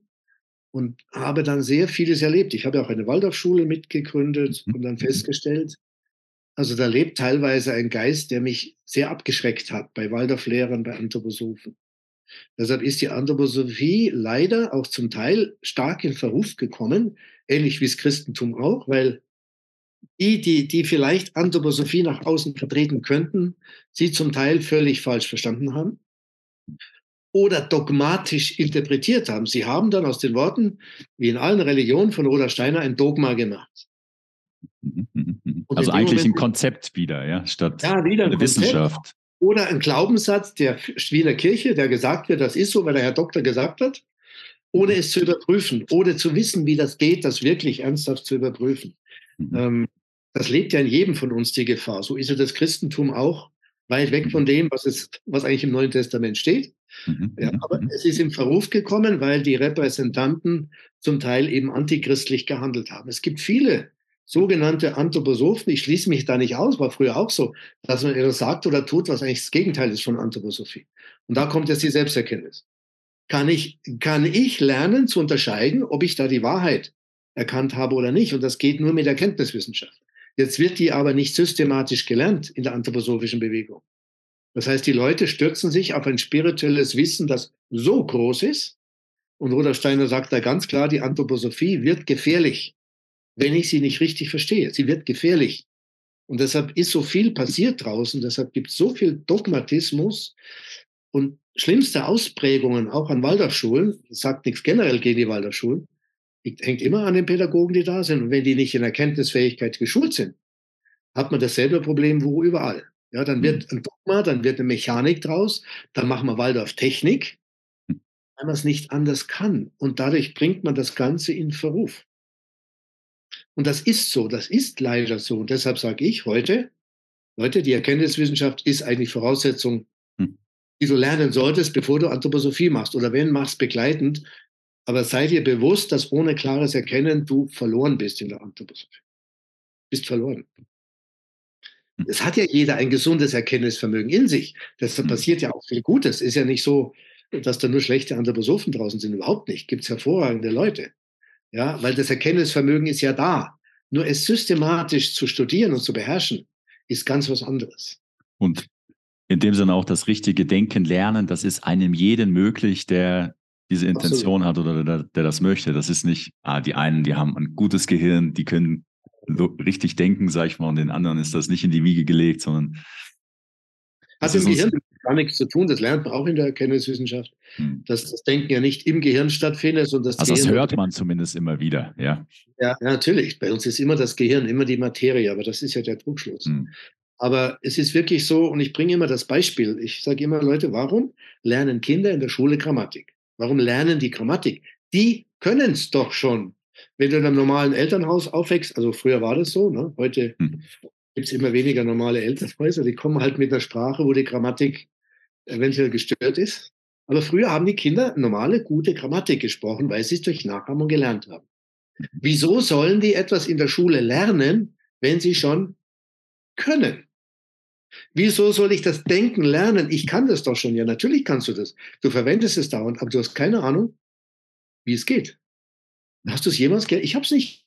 und habe dann sehr vieles erlebt. Ich habe auch eine Waldorfschule mitgegründet und dann festgestellt, also da lebt teilweise ein Geist, der mich sehr abgeschreckt hat bei Waldorflehrern, bei Anthroposophen. Deshalb ist die Anthroposophie leider auch zum Teil stark in Verruf gekommen, ähnlich wie das Christentum auch, weil die, die, die vielleicht Anthroposophie nach außen vertreten könnten, sie zum Teil völlig falsch verstanden haben oder dogmatisch interpretiert haben. Sie haben dann aus den Worten, wie in allen Religionen von Roder Steiner, ein Dogma gemacht. Mhm, mhm, mhm. Also eigentlich Moment, ein Konzept wieder, ja, statt ja, wieder eine Wissenschaft. Oder ein Glaubenssatz der Wiener Kirche, der gesagt wird, das ist so, weil der Herr Doktor gesagt hat, ohne es zu überprüfen, ohne zu wissen, wie das geht, das wirklich ernsthaft zu überprüfen. Mhm. Ähm, das lebt ja in jedem von uns die Gefahr. So ist ja das Christentum auch weit weg von dem, was, es, was eigentlich im Neuen Testament steht. Mhm. Ja, aber es ist in Verruf gekommen, weil die Repräsentanten zum Teil eben antichristlich gehandelt haben. Es gibt viele sogenannte Anthroposophen, ich schließe mich da nicht aus, war früher auch so, dass man etwas sagt oder tut, was eigentlich das Gegenteil ist von Anthroposophie. Und da kommt jetzt die Selbsterkenntnis. Kann ich, kann ich lernen zu unterscheiden, ob ich da die Wahrheit erkannt habe oder nicht? Und das geht nur mit Erkenntniswissenschaft. Jetzt wird die aber nicht systematisch gelernt in der anthroposophischen Bewegung. Das heißt, die Leute stürzen sich auf ein spirituelles Wissen, das so groß ist. Und Rudolf Steiner sagt da ganz klar, die Anthroposophie wird gefährlich, wenn ich sie nicht richtig verstehe. Sie wird gefährlich. Und deshalb ist so viel passiert draußen, deshalb gibt es so viel Dogmatismus und schlimmste Ausprägungen auch an Waldorfschulen. Das sagt nichts generell gegen die Waldorfschulen. Hängt immer an den Pädagogen, die da sind. Und wenn die nicht in Erkenntnisfähigkeit geschult sind, hat man dasselbe Problem wo überall. Ja, dann wird mhm. ein Dogma, dann wird eine Mechanik draus, dann machen wir Waldorf Technik, hm. weil man es nicht anders kann. Und dadurch bringt man das Ganze in Verruf. Und das ist so, das ist leider so. Und deshalb sage ich heute, Leute, die Erkenntniswissenschaft ist eigentlich Voraussetzung, hm. die du lernen solltest, bevor du Anthroposophie machst. Oder wenn, machst begleitend. Aber sei dir bewusst, dass ohne klares Erkennen du verloren bist in der Anthroposophie. Bist verloren. Hm. Es hat ja jeder ein gesundes Erkenntnisvermögen in sich. Deshalb hm. passiert ja auch viel Gutes. Ist ja nicht so, dass da nur schlechte Anthroposophen draußen sind. Überhaupt nicht. Gibt es hervorragende Leute. Ja, weil das Erkenntnisvermögen ist ja da. Nur es systematisch zu studieren und zu beherrschen, ist ganz was anderes. Und in dem Sinne auch das richtige Denken lernen, das ist einem jeden möglich, der diese Intention Absolut. hat oder der, der, das möchte. Das ist nicht, ah, die einen, die haben ein gutes Gehirn, die können richtig denken, sag ich mal, und den anderen ist das nicht in die Wiege gelegt, sondern hat im Gehirn gar nichts zu tun, das lernt man auch in der Erkenntniswissenschaft, hm. dass das Denken ja nicht im Gehirn stattfindet. Und das also das Gehirn hört man zumindest immer wieder, ja. Ja, natürlich. Bei uns ist immer das Gehirn, immer die Materie, aber das ist ja der Trugschluss. Hm. Aber es ist wirklich so, und ich bringe immer das Beispiel. Ich sage immer, Leute, warum lernen Kinder in der Schule Grammatik? Warum lernen die Grammatik? Die können es doch schon. Wenn du in einem normalen Elternhaus aufwächst, also früher war das so, ne? heute hm gibt es immer weniger normale Elternhäuser. Die kommen halt mit einer Sprache, wo die Grammatik eventuell gestört ist. Aber früher haben die Kinder normale, gute Grammatik gesprochen, weil sie es durch Nachahmung gelernt haben. Wieso sollen die etwas in der Schule lernen, wenn sie schon können? Wieso soll ich das Denken lernen? Ich kann das doch schon. Ja, natürlich kannst du das. Du verwendest es dauernd, aber du hast keine Ahnung, wie es geht. Hast du es jemals gelernt? Ich habe es nicht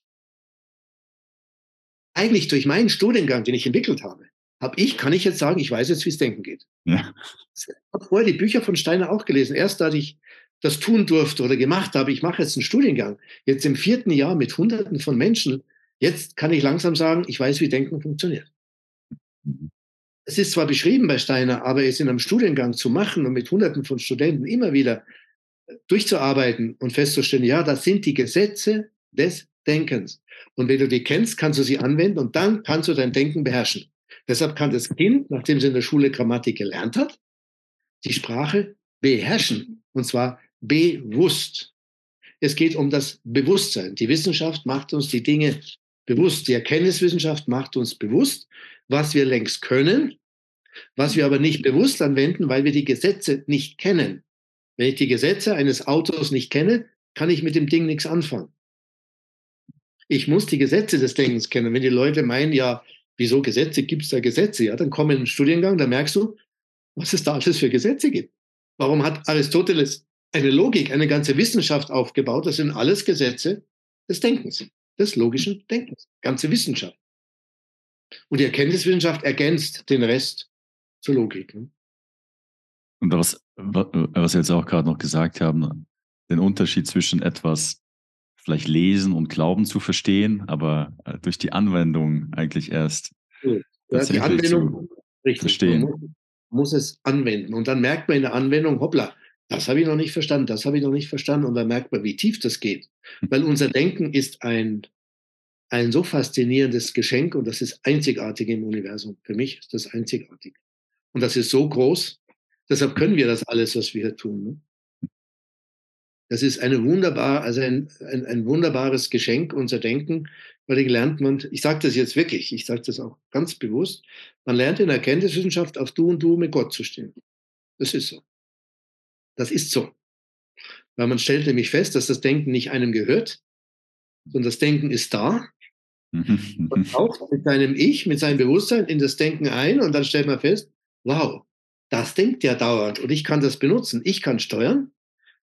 eigentlich durch meinen Studiengang, den ich entwickelt habe, habe ich, kann ich jetzt sagen, ich weiß jetzt, wie es denken geht. Ja. Ich habe vorher die Bücher von Steiner auch gelesen. Erst als ich das tun durfte oder gemacht habe, ich mache jetzt einen Studiengang, jetzt im vierten Jahr mit Hunderten von Menschen, jetzt kann ich langsam sagen, ich weiß, wie Denken funktioniert. Mhm. Es ist zwar beschrieben bei Steiner, aber es in einem Studiengang zu machen und mit Hunderten von Studenten immer wieder durchzuarbeiten und festzustellen, ja, das sind die Gesetze des Denkens. Und wenn du die kennst, kannst du sie anwenden und dann kannst du dein Denken beherrschen. Deshalb kann das Kind, nachdem es in der Schule Grammatik gelernt hat, die Sprache beherrschen. Und zwar bewusst. Es geht um das Bewusstsein. Die Wissenschaft macht uns die Dinge bewusst. Die Erkenntniswissenschaft macht uns bewusst, was wir längst können, was wir aber nicht bewusst anwenden, weil wir die Gesetze nicht kennen. Wenn ich die Gesetze eines Autos nicht kenne, kann ich mit dem Ding nichts anfangen. Ich muss die Gesetze des Denkens kennen. Wenn die Leute meinen, ja, wieso Gesetze, gibt es da Gesetze? Ja, dann komm in den Studiengang, da merkst du, was es da alles für Gesetze gibt. Warum hat Aristoteles eine Logik, eine ganze Wissenschaft aufgebaut? Das sind alles Gesetze des Denkens, des logischen Denkens, ganze Wissenschaft. Und die Erkenntniswissenschaft ergänzt den Rest zur Logik. Ne? Und was, was wir jetzt auch gerade noch gesagt haben, den Unterschied zwischen etwas vielleicht lesen und glauben zu verstehen, aber äh, durch die Anwendung eigentlich erst ja, die Anwendung richtig, verstehen. Man muss, muss es anwenden und dann merkt man in der Anwendung, hoppla, das habe ich noch nicht verstanden, das habe ich noch nicht verstanden und dann merkt man, wie tief das geht. Hm. Weil unser Denken ist ein, ein so faszinierendes Geschenk und das ist einzigartig im Universum. Für mich ist das einzigartig. Und das ist so groß, deshalb können wir das alles, was wir hier tun. Ne? Das ist eine wunderbar, also ein, ein, ein wunderbares Geschenk, unser Denken, weil lernt man, ich sage das jetzt wirklich, ich sage das auch ganz bewusst, man lernt in der Erkenntniswissenschaft auf Du und Du mit Gott zu stehen. Das ist so. Das ist so. Weil man stellt nämlich fest, dass das Denken nicht einem gehört, sondern das Denken ist da. Man taucht mit seinem Ich, mit seinem Bewusstsein in das Denken ein und dann stellt man fest, wow, das denkt ja dauernd und ich kann das benutzen. Ich kann steuern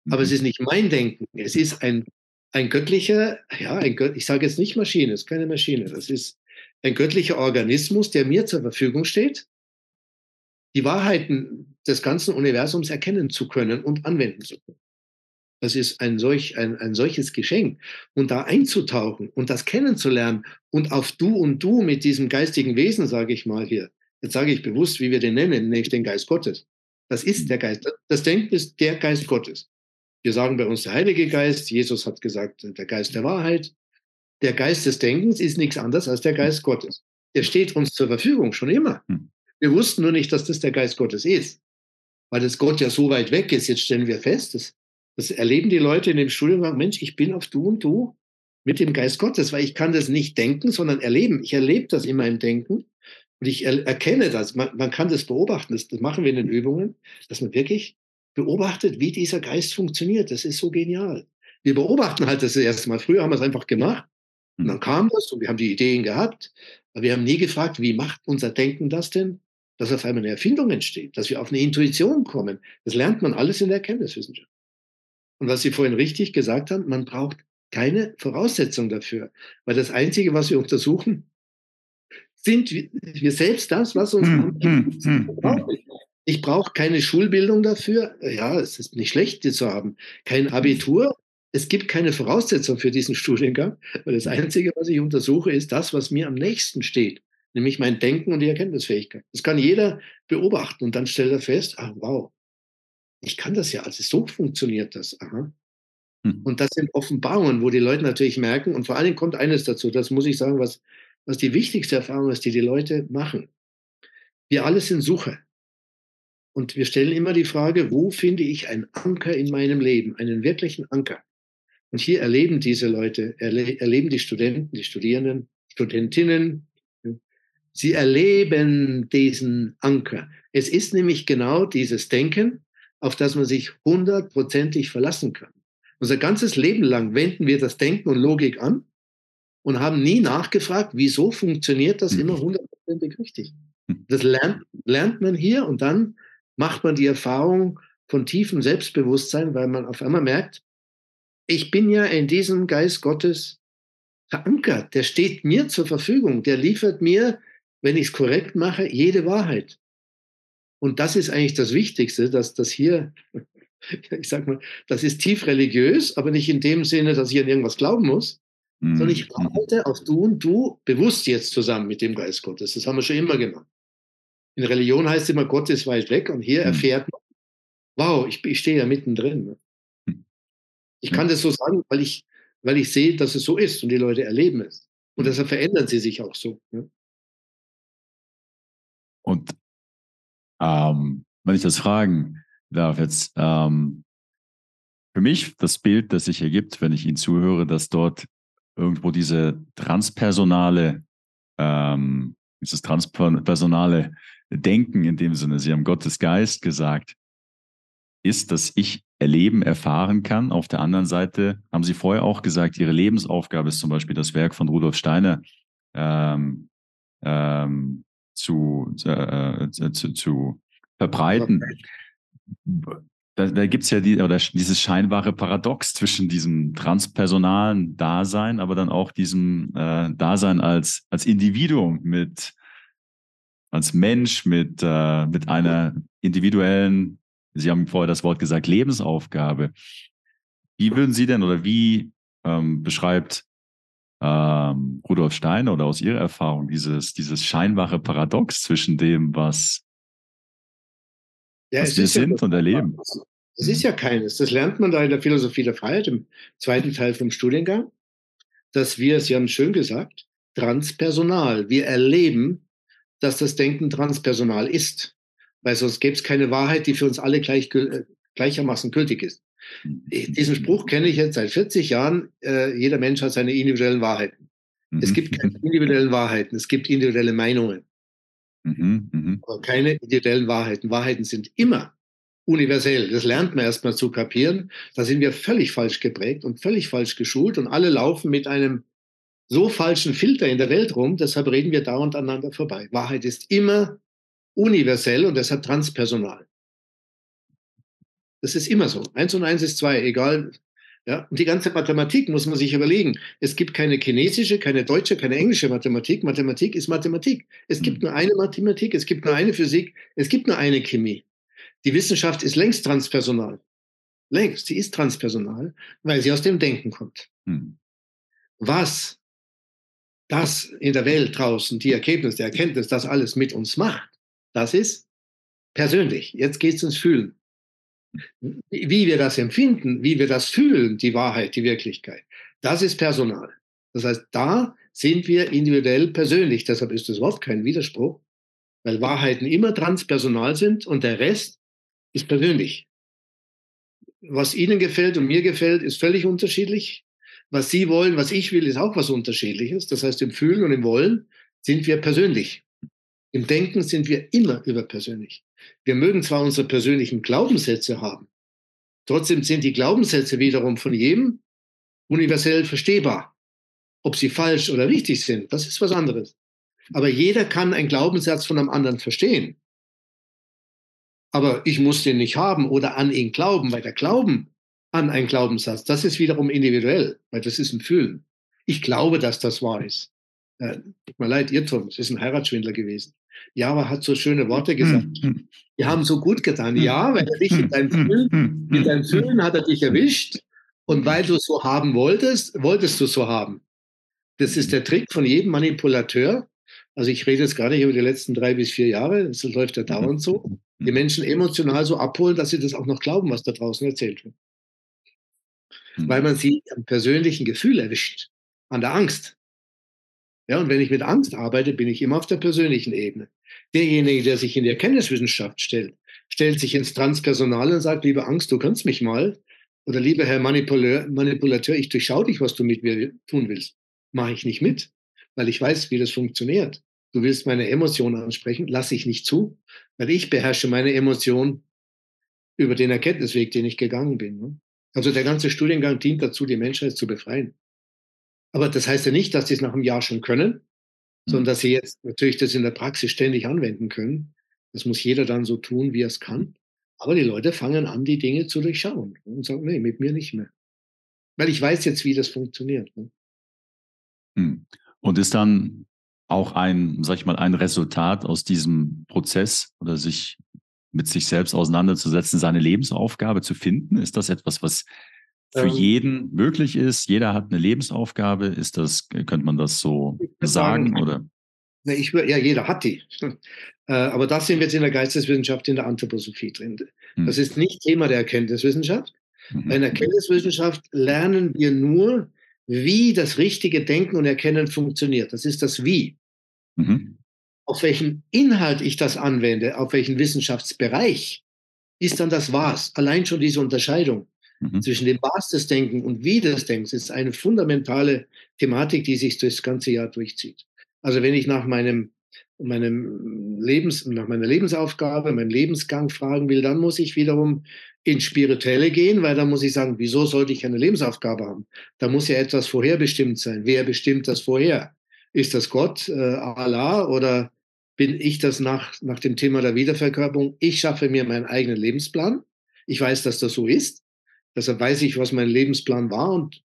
aber es mhm. ist nicht mein Denken. Es ist ein, ein göttlicher, ja, ein Gött, ich sage jetzt nicht Maschine, es ist keine Maschine. Das ist ein göttlicher Organismus, der mir zur Verfügung steht, die Wahrheiten des ganzen Universums erkennen zu können und anwenden zu können. Das ist ein, solch, ein, ein solches Geschenk. Und da einzutauchen und das kennenzulernen und auf Du und Du mit diesem geistigen Wesen, sage ich mal hier, jetzt sage ich bewusst, wie wir den nennen, nämlich den Geist Gottes. Das ist der Geist. Das Denken ist der Geist Gottes. Wir sagen bei uns der Heilige Geist. Jesus hat gesagt, der Geist der Wahrheit. Der Geist des Denkens ist nichts anderes als der Geist Gottes. Der steht uns zur Verfügung schon immer. Hm. Wir wussten nur nicht, dass das der Geist Gottes ist, weil das Gott ja so weit weg ist. Jetzt stellen wir fest, das, das erleben die Leute in dem Studiengang, Mensch, ich bin auf du und du mit dem Geist Gottes, weil ich kann das nicht denken, sondern erleben. Ich erlebe das in meinem Denken und ich er erkenne das. Man, man kann das beobachten, das, das machen wir in den Übungen, dass man wirklich beobachtet, wie dieser Geist funktioniert. Das ist so genial. Wir beobachten halt das erste Mal. Früher haben wir es einfach gemacht. Und dann hm. kam das und wir haben die Ideen gehabt. Aber wir haben nie gefragt, wie macht unser Denken das denn, dass auf einmal eine Erfindung entsteht, dass wir auf eine Intuition kommen. Das lernt man alles in der Erkenntniswissenschaft. Und was Sie vorhin richtig gesagt haben, man braucht keine Voraussetzung dafür. Weil das Einzige, was wir untersuchen, sind wir selbst das, was uns hm, hm, hm, hm. Ich brauche keine Schulbildung dafür. Ja, es ist nicht schlecht, die zu haben. Kein Abitur. Es gibt keine Voraussetzung für diesen Studiengang, weil das Einzige, was ich untersuche, ist das, was mir am nächsten steht, nämlich mein Denken und die Erkenntnisfähigkeit. Das kann jeder beobachten und dann stellt er fest, ach wow, ich kann das ja, also so funktioniert das. Aha. Hm. Und das sind Offenbarungen, wo die Leute natürlich merken, und vor allen Dingen kommt eines dazu, das muss ich sagen, was, was die wichtigste Erfahrung ist, die die Leute machen. Wir alle sind Suche. Und wir stellen immer die Frage, wo finde ich einen Anker in meinem Leben, einen wirklichen Anker? Und hier erleben diese Leute, erle erleben die Studenten, die Studierenden, Studentinnen, sie erleben diesen Anker. Es ist nämlich genau dieses Denken, auf das man sich hundertprozentig verlassen kann. Unser ganzes Leben lang wenden wir das Denken und Logik an und haben nie nachgefragt, wieso funktioniert das immer mhm. hundertprozentig richtig. Mhm. Das lernt, lernt man hier und dann macht man die Erfahrung von tiefem Selbstbewusstsein, weil man auf einmal merkt, ich bin ja in diesem Geist Gottes verankert. Der steht mir zur Verfügung. Der liefert mir, wenn ich es korrekt mache, jede Wahrheit. Und das ist eigentlich das Wichtigste, dass das hier, ich sag mal, das ist tief religiös, aber nicht in dem Sinne, dass ich an irgendwas glauben muss, mhm. sondern ich arbeite auf du und du bewusst jetzt zusammen mit dem Geist Gottes. Das haben wir schon immer gemacht. In Religion heißt es immer, Gott ist weit weg und hier hm. erfährt man, wow, ich, ich stehe ja mittendrin. Ne? Hm. Ich kann das so sagen, weil ich, weil ich sehe, dass es so ist und die Leute erleben es. Und hm. deshalb verändern sie sich auch so. Und ähm, wenn ich das fragen darf jetzt, ähm, für mich das Bild, das sich ergibt, wenn ich Ihnen zuhöre, dass dort irgendwo diese transpersonale, ähm, dieses transpersonale Denken in dem Sinne, Sie haben Gottes Geist gesagt, ist, dass ich erleben, erfahren kann. Auf der anderen Seite haben Sie vorher auch gesagt, Ihre Lebensaufgabe ist zum Beispiel das Werk von Rudolf Steiner ähm, ähm, zu, äh, äh zu, zu, verbreiten. Da, da gibt es ja die, oder dieses scheinbare Paradox zwischen diesem transpersonalen Dasein, aber dann auch diesem äh, Dasein als, als Individuum mit als Mensch mit, äh, mit einer individuellen, Sie haben vorher das Wort gesagt, Lebensaufgabe. Wie würden Sie denn oder wie ähm, beschreibt ähm, Rudolf Steiner oder aus Ihrer Erfahrung dieses, dieses scheinbare Paradox zwischen dem, was, ja, was wir sind ja und erleben. Es ist ja keines. Das lernt man da in der Philosophie der Freiheit im zweiten Teil vom Studiengang, dass wir, Sie haben es schön gesagt, transpersonal. Wir erleben, dass das Denken transpersonal ist. Weil sonst gäbe es keine Wahrheit, die für uns alle gleich, äh, gleichermaßen gültig ist. Mhm. Diesen Spruch kenne ich jetzt seit 40 Jahren. Äh, jeder Mensch hat seine individuellen Wahrheiten. Mhm. Es gibt keine individuellen Wahrheiten, es gibt individuelle Meinungen. Mhm, mhm. Aber keine individuellen Wahrheiten. Wahrheiten sind immer universell. Das lernt man erstmal zu kapieren. Da sind wir völlig falsch geprägt und völlig falsch geschult und alle laufen mit einem so falschen Filter in der Welt rum. Deshalb reden wir dauernd aneinander vorbei. Wahrheit ist immer universell und deshalb transpersonal. Das ist immer so. Eins und eins ist zwei, egal. Ja, und die ganze Mathematik muss man sich überlegen. Es gibt keine chinesische, keine deutsche, keine englische Mathematik. Mathematik ist Mathematik. Es gibt hm. nur eine Mathematik, es gibt nur eine Physik, es gibt nur eine Chemie. Die Wissenschaft ist längst transpersonal. Längst, sie ist transpersonal, weil sie aus dem Denken kommt. Hm. Was das in der Welt draußen, die Erkenntnis, der Erkenntnis, das alles mit uns macht, das ist persönlich. Jetzt geht es ins Fühlen. Wie wir das empfinden, wie wir das fühlen, die Wahrheit, die Wirklichkeit, das ist personal. Das heißt, da sind wir individuell persönlich. Deshalb ist das Wort kein Widerspruch, weil Wahrheiten immer transpersonal sind und der Rest ist persönlich. Was Ihnen gefällt und mir gefällt, ist völlig unterschiedlich. Was Sie wollen, was ich will, ist auch was Unterschiedliches. Das heißt, im Fühlen und im Wollen sind wir persönlich. Im Denken sind wir immer überpersönlich. Wir mögen zwar unsere persönlichen Glaubenssätze haben, trotzdem sind die Glaubenssätze wiederum von jedem universell verstehbar. Ob sie falsch oder richtig sind, das ist was anderes. Aber jeder kann einen Glaubenssatz von einem anderen verstehen. Aber ich muss den nicht haben oder an ihn glauben, weil der Glauben an einen Glaubenssatz, das ist wiederum individuell, weil das ist ein Fühlen. Ich glaube, dass das wahr ist. Äh, tut mir leid, Irrtum, es ist ein Heiratsschwindler gewesen. Ja, aber hat so schöne Worte gesagt. Hm. Die haben so gut getan. Ja, weil er dich in deinem Fühlen, in deinem Fühlen hat er dich erwischt. Und weil du es so haben wolltest, wolltest du es so haben. Das ist der Trick von jedem Manipulateur. Also ich rede jetzt gar nicht über die letzten drei bis vier Jahre, das läuft ja dauernd so. Die Menschen emotional so abholen, dass sie das auch noch glauben, was da draußen erzählt wird. Weil man sie am persönlichen Gefühl erwischt, an der Angst. Ja, und wenn ich mit Angst arbeite, bin ich immer auf der persönlichen Ebene. Derjenige, der sich in die Erkenntniswissenschaft stellt, stellt sich ins Transpersonal und sagt, liebe Angst, du kannst mich mal. Oder lieber Herr Manipulateur, Manipulateur ich durchschaue dich, was du mit mir tun willst. Mache ich nicht mit, weil ich weiß, wie das funktioniert. Du willst meine Emotionen ansprechen, lasse ich nicht zu, weil ich beherrsche meine Emotionen über den Erkenntnisweg, den ich gegangen bin. Also der ganze Studiengang dient dazu, die Menschheit zu befreien. Aber das heißt ja nicht, dass sie es nach einem Jahr schon können, sondern mhm. dass sie jetzt natürlich das in der Praxis ständig anwenden können. Das muss jeder dann so tun, wie er es kann. Aber die Leute fangen an, die Dinge zu durchschauen und sagen, nee, mit mir nicht mehr. Weil ich weiß jetzt, wie das funktioniert. Ne? Hm. Und ist dann auch ein, sag ich mal, ein Resultat aus diesem Prozess oder sich mit sich selbst auseinanderzusetzen, seine Lebensaufgabe zu finden? Ist das etwas, was für ähm, jeden möglich ist. Jeder hat eine Lebensaufgabe. Ist das, könnte man das so sagen, oder? Ne, ich, ja, jeder hat die. Äh, aber das sind wir jetzt in der Geisteswissenschaft, in der Anthroposophie drin. Hm. Das ist nicht Thema der Erkenntniswissenschaft. Mhm. In der Erkenntniswissenschaft lernen wir nur, wie das richtige Denken und Erkennen funktioniert. Das ist das Wie. Mhm. Auf welchen Inhalt ich das anwende, auf welchen Wissenschaftsbereich, ist dann das Was. Allein schon diese Unterscheidung mhm. zwischen dem Was des Denken und Wie des Denkens ist eine fundamentale Thematik, die sich das ganze Jahr durchzieht. Also wenn ich nach meinem, meinem Lebens, nach meiner Lebensaufgabe, meinem Lebensgang fragen will, dann muss ich wiederum ins Spirituelle gehen, weil da muss ich sagen, wieso sollte ich eine Lebensaufgabe haben? Da muss ja etwas vorherbestimmt sein. Wer bestimmt das vorher? Ist das Gott, äh, Allah oder bin ich das nach, nach dem Thema der Wiederverkörperung? Ich schaffe mir meinen eigenen Lebensplan. Ich weiß, dass das so ist. Deshalb weiß ich, was mein Lebensplan war und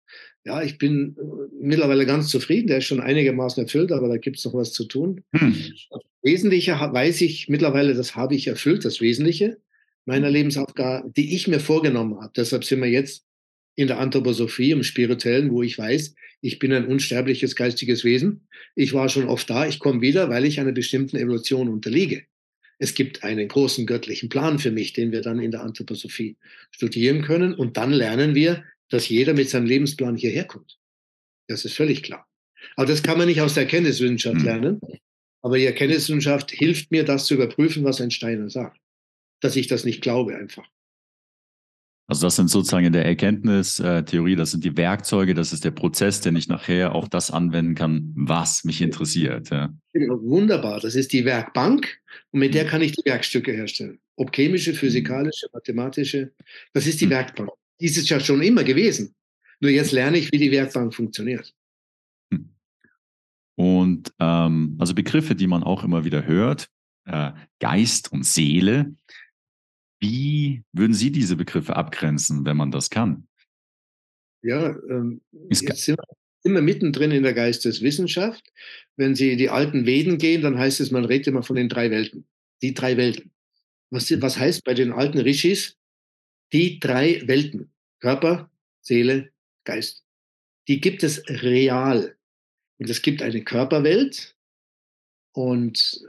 ja, ich bin äh, mittlerweile ganz zufrieden. Der ist schon einigermaßen erfüllt, aber da gibt es noch was zu tun. Hm. Das Wesentliche weiß ich mittlerweile, das habe ich erfüllt, das Wesentliche meiner Lebensaufgabe, die ich mir vorgenommen habe. Deshalb sind wir jetzt in der Anthroposophie, im Spirituellen, wo ich weiß, ich bin ein unsterbliches geistiges Wesen. Ich war schon oft da, ich komme wieder, weil ich einer bestimmten Evolution unterliege. Es gibt einen großen göttlichen Plan für mich, den wir dann in der Anthroposophie studieren können. Und dann lernen wir, dass jeder mit seinem Lebensplan hierher kommt. Das ist völlig klar. Aber das kann man nicht aus der Erkenntniswissenschaft hm. lernen. Aber die Erkenntniswissenschaft hilft mir, das zu überprüfen, was ein Steiner sagt. Dass ich das nicht glaube einfach. Also das sind sozusagen in der Erkenntnistheorie, das sind die Werkzeuge, das ist der Prozess, den ich nachher auf das anwenden kann, was mich interessiert. Ja. Wunderbar, das ist die Werkbank und mit der mhm. kann ich die Werkstücke herstellen. Ob chemische, physikalische, mathematische, das ist die mhm. Werkbank. Die ist es ja schon immer gewesen. Nur jetzt lerne ich, wie die Werkbank funktioniert. Hm. Und ähm, also Begriffe, die man auch immer wieder hört, äh, Geist und Seele, wie würden Sie diese Begriffe abgrenzen, wenn man das kann? Ja, ähm, jetzt sind wir immer mittendrin in der Geisteswissenschaft. Wenn Sie die alten Veden gehen, dann heißt es, man redet immer von den drei Welten. Die drei Welten. Was, was heißt bei den alten Rishis? Die drei Welten. Körper, Seele, Geist. Die gibt es real. Und es gibt eine Körperwelt und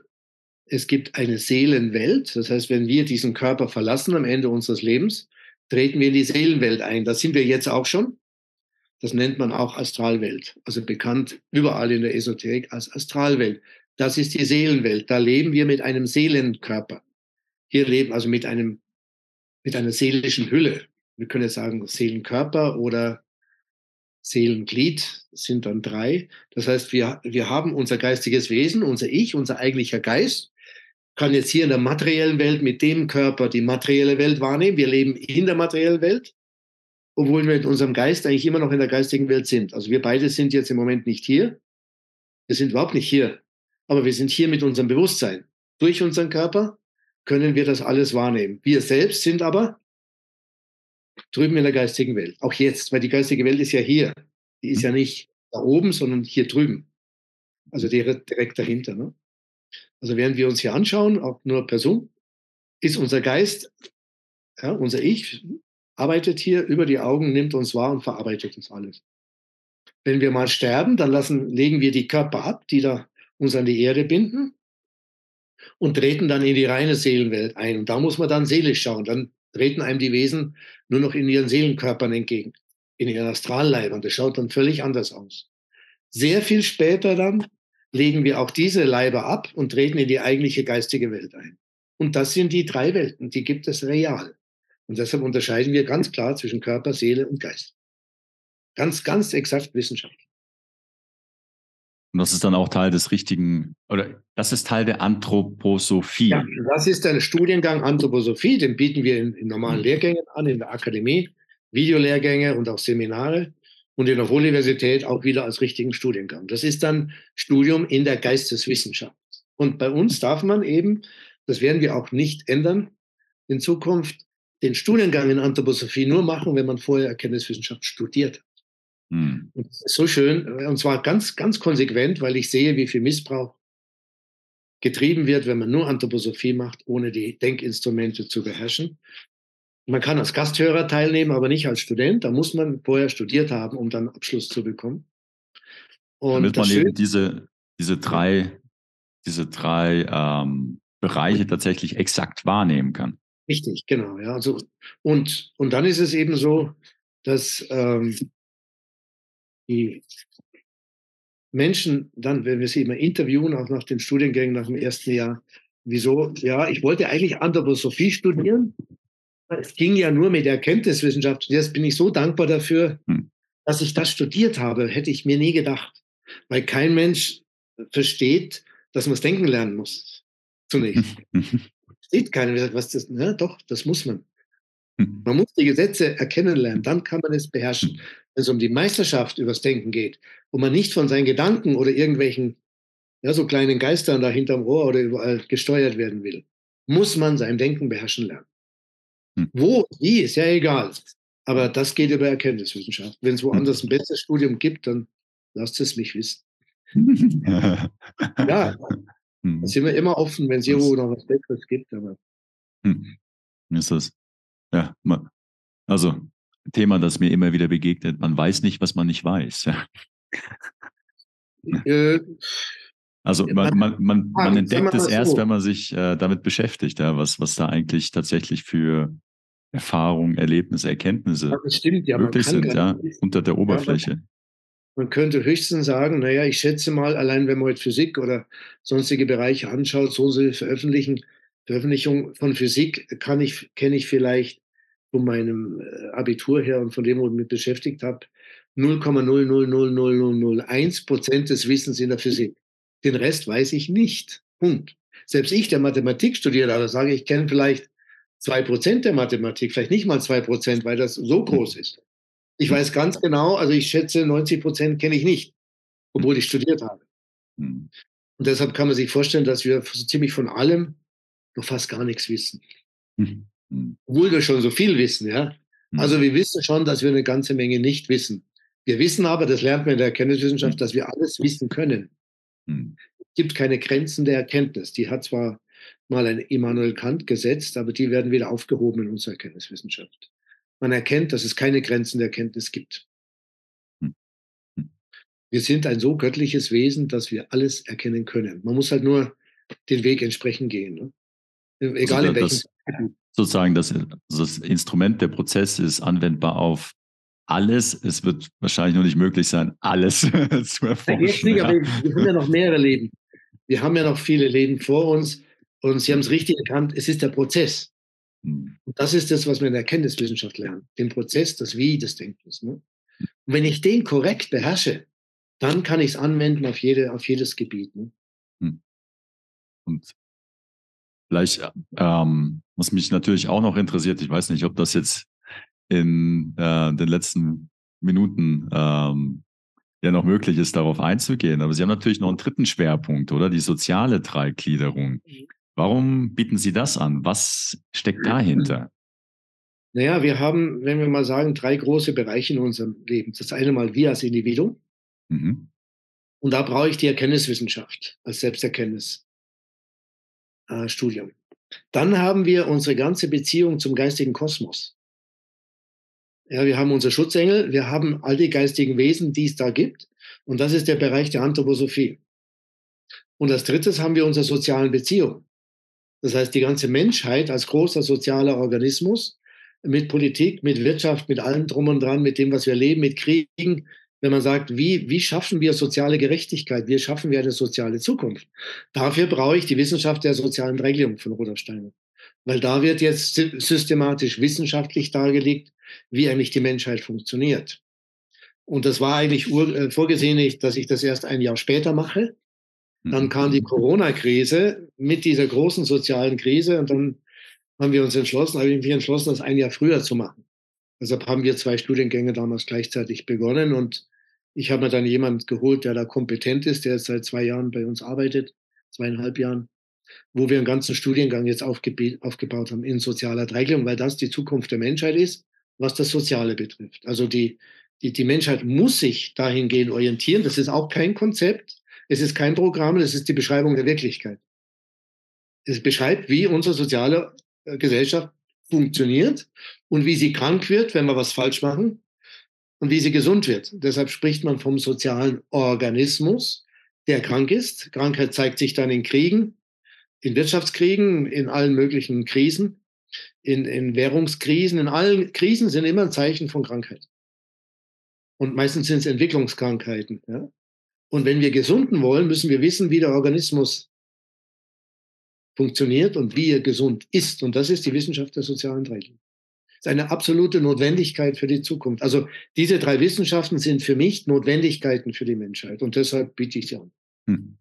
es gibt eine Seelenwelt. Das heißt, wenn wir diesen Körper verlassen am Ende unseres Lebens, treten wir in die Seelenwelt ein. Das sind wir jetzt auch schon. Das nennt man auch Astralwelt, also bekannt überall in der Esoterik als Astralwelt. Das ist die Seelenwelt. Da leben wir mit einem Seelenkörper. Hier leben also mit einem, mit einer seelischen Hülle. Wir können jetzt sagen Seelenkörper oder Seelenglied sind dann drei. Das heißt, wir, wir haben unser geistiges Wesen, unser Ich, unser eigentlicher Geist kann jetzt hier in der materiellen Welt mit dem Körper die materielle Welt wahrnehmen. Wir leben in der materiellen Welt, obwohl wir mit unserem Geist eigentlich immer noch in der geistigen Welt sind. Also wir beide sind jetzt im Moment nicht hier. Wir sind überhaupt nicht hier. Aber wir sind hier mit unserem Bewusstsein. Durch unseren Körper können wir das alles wahrnehmen. Wir selbst sind aber drüben in der geistigen Welt. Auch jetzt, weil die geistige Welt ist ja hier. Die ist ja nicht da oben, sondern hier drüben. Also direkt dahinter. Ne? Also während wir uns hier anschauen, auch nur Person, ist unser Geist, ja, unser Ich, arbeitet hier über die Augen, nimmt uns wahr und verarbeitet uns alles. Wenn wir mal sterben, dann lassen, legen wir die Körper ab, die da uns an die Erde binden und treten dann in die reine Seelenwelt ein. Und da muss man dann seelisch schauen. Dann treten einem die Wesen nur noch in ihren Seelenkörpern entgegen, in ihren Astralleibern. Das schaut dann völlig anders aus. Sehr viel später dann legen wir auch diese Leiber ab und treten in die eigentliche geistige Welt ein. Und das sind die drei Welten, die gibt es real. Und deshalb unterscheiden wir ganz klar zwischen Körper, Seele und Geist. Ganz, ganz exakt wissenschaftlich. Und das ist dann auch Teil des richtigen, oder das ist Teil der Anthroposophie. Ja, das ist ein Studiengang Anthroposophie, den bieten wir in, in normalen mhm. Lehrgängen an, in der Akademie, Videolehrgänge und auch Seminare und in der Universität auch wieder als richtigen Studiengang. Das ist dann Studium in der Geisteswissenschaft. Und bei uns darf man eben, das werden wir auch nicht ändern, in Zukunft den Studiengang in Anthroposophie nur machen, wenn man vorher Erkenntniswissenschaft studiert hat. Hm. Und das ist so schön, und zwar ganz, ganz konsequent, weil ich sehe, wie viel Missbrauch getrieben wird, wenn man nur Anthroposophie macht, ohne die Denkinstrumente zu beherrschen. Man kann als Gasthörer teilnehmen, aber nicht als Student. Da muss man vorher studiert haben, um dann Abschluss zu bekommen. Und Damit man eben diese, diese drei, diese drei ähm, Bereiche tatsächlich exakt wahrnehmen kann. Richtig, genau. Ja, also, und, und dann ist es eben so, dass ähm, die Menschen dann, wenn wir sie immer interviewen, auch nach den Studiengängen nach dem ersten Jahr, wieso, ja, ich wollte eigentlich Anthroposophie studieren, es ging ja nur mit Erkenntniswissenschaft. Jetzt bin ich so dankbar dafür, hm. dass ich das studiert habe. Hätte ich mir nie gedacht. Weil kein Mensch versteht, dass man es denken lernen muss. Zunächst. Sieht keiner, was das, ne? doch, das muss man. Hm. Man muss die Gesetze erkennen lernen, dann kann man es beherrschen. Hm. Wenn es um die Meisterschaft übers Denken geht, wo man nicht von seinen Gedanken oder irgendwelchen, ja, so kleinen Geistern da hinterm Rohr oder überall gesteuert werden will, muss man sein Denken beherrschen lernen. Hm. Wo, wie, ist ja egal. Aber das geht über Erkenntniswissenschaft. Wenn es hm. woanders ein besseres Studium gibt, dann lasst es mich wissen. ja, da hm. sind wir immer offen, wenn es irgendwo noch was Besseres gibt. Aber ist das, ja, also Thema, das mir immer wieder begegnet. Man weiß nicht, was man nicht weiß. Äh, also man, man, man, man entdeckt es erst, so. wenn man sich äh, damit beschäftigt, ja, was, was da eigentlich tatsächlich für Erfahrungen, Erlebnisse, Erkenntnisse ja, stimmt, ja, möglich sind, ja, unter der Oberfläche. Ja, man könnte höchstens sagen, naja, ich schätze mal, allein wenn man heute Physik oder sonstige Bereiche anschaut, so eine Veröffentlichung, Veröffentlichung von Physik kann ich, kenne ich vielleicht von meinem äh, Abitur her und von dem, wo ich mich beschäftigt habe, 0,0000001 Prozent des Wissens in der Physik. Den Rest weiß ich nicht. Punkt. Selbst ich, der Mathematik studiert, aber sage ich, kenne vielleicht zwei Prozent der Mathematik, vielleicht nicht mal zwei Prozent, weil das so groß ist. Ich weiß ganz genau, also ich schätze, 90 Prozent kenne ich nicht, obwohl ich studiert habe. Hm. Und deshalb kann man sich vorstellen, dass wir so ziemlich von allem noch fast gar nichts wissen. Obwohl wir schon so viel wissen, ja. Also wir wissen schon, dass wir eine ganze Menge nicht wissen. Wir wissen aber, das lernt man in der Erkenntniswissenschaft, dass wir alles wissen können. Es gibt keine Grenzen der Erkenntnis. Die hat zwar mal ein Immanuel Kant gesetzt, aber die werden wieder aufgehoben in unserer Erkenntniswissenschaft. Man erkennt, dass es keine Grenzen der Erkenntnis gibt. Wir sind ein so göttliches Wesen, dass wir alles erkennen können. Man muss halt nur den Weg entsprechend gehen. Ne? Egal also in welchem. Das, sozusagen das, das Instrument, der Prozess ist anwendbar auf alles. Es wird wahrscheinlich noch nicht möglich sein, alles zu erforschen. Nicht, ja. wir haben ja noch mehrere Leben. Wir haben ja noch viele Leben vor uns. Und Sie haben es richtig erkannt, es ist der Prozess. Hm. Und das ist das, was wir in der Erkenntniswissenschaft lernen. Den Prozess, das Wie des Denkens. Ne? Und wenn ich den korrekt beherrsche, dann kann ich es anwenden auf, jede, auf jedes Gebiet. Ne? Hm. Und Vielleicht, ähm, was mich natürlich auch noch interessiert, ich weiß nicht, ob das jetzt in äh, den letzten Minuten ähm, ja noch möglich ist, darauf einzugehen. Aber Sie haben natürlich noch einen dritten Schwerpunkt, oder? Die soziale Dreigliederung. Warum bieten Sie das an? Was steckt dahinter? Naja, wir haben, wenn wir mal sagen, drei große Bereiche in unserem Leben. Das eine mal wir als Individuum. Mhm. Und da brauche ich die Erkenntniswissenschaft als Selbsterkenntnis äh. Dann haben wir unsere ganze Beziehung zum geistigen Kosmos. Ja, wir haben unsere Schutzengel, wir haben all die geistigen Wesen, die es da gibt. Und das ist der Bereich der Anthroposophie. Und als drittes haben wir unsere sozialen Beziehungen. Das heißt, die ganze Menschheit als großer sozialer Organismus mit Politik, mit Wirtschaft, mit allem drum und dran, mit dem, was wir leben, mit Kriegen, wenn man sagt, wie, wie schaffen wir soziale Gerechtigkeit, wie schaffen wir eine soziale Zukunft? Dafür brauche ich die Wissenschaft der sozialen Regelung von Rudolf Steiner. Weil da wird jetzt systematisch wissenschaftlich dargelegt, wie eigentlich die Menschheit funktioniert. Und das war eigentlich äh, vorgesehen, dass ich das erst ein Jahr später mache. Dann kam die. Corona-Krise mit dieser großen sozialen Krise und dann haben wir uns entschlossen, habe ich entschlossen, das ein Jahr früher zu machen. Deshalb haben wir zwei Studiengänge damals gleichzeitig begonnen und ich habe mir dann jemand geholt, der da kompetent ist, der seit zwei Jahren bei uns arbeitet, zweieinhalb Jahren, wo wir einen ganzen Studiengang jetzt aufgebaut haben in sozialer Dreigliederung, weil das die Zukunft der Menschheit ist, was das Soziale betrifft. Also die, die, die Menschheit muss sich dahingehend orientieren. Das ist auch kein Konzept, es ist kein Programm, es ist die Beschreibung der Wirklichkeit. Es beschreibt, wie unsere soziale äh, Gesellschaft funktioniert und wie sie krank wird, wenn wir was falsch machen und wie sie gesund wird. Deshalb spricht man vom sozialen Organismus, der krank ist. Krankheit zeigt sich dann in Kriegen, in Wirtschaftskriegen, in allen möglichen Krisen, in, in Währungskrisen. In allen Krisen sind immer ein Zeichen von Krankheit. Und meistens sind es Entwicklungskrankheiten. Ja? Und wenn wir gesunden wollen, müssen wir wissen, wie der Organismus funktioniert und wie er gesund ist. Und das ist die Wissenschaft der sozialen Regeln ist eine absolute Notwendigkeit für die Zukunft. Also diese drei Wissenschaften sind für mich Notwendigkeiten für die Menschheit und deshalb biete ich sie an. Hm.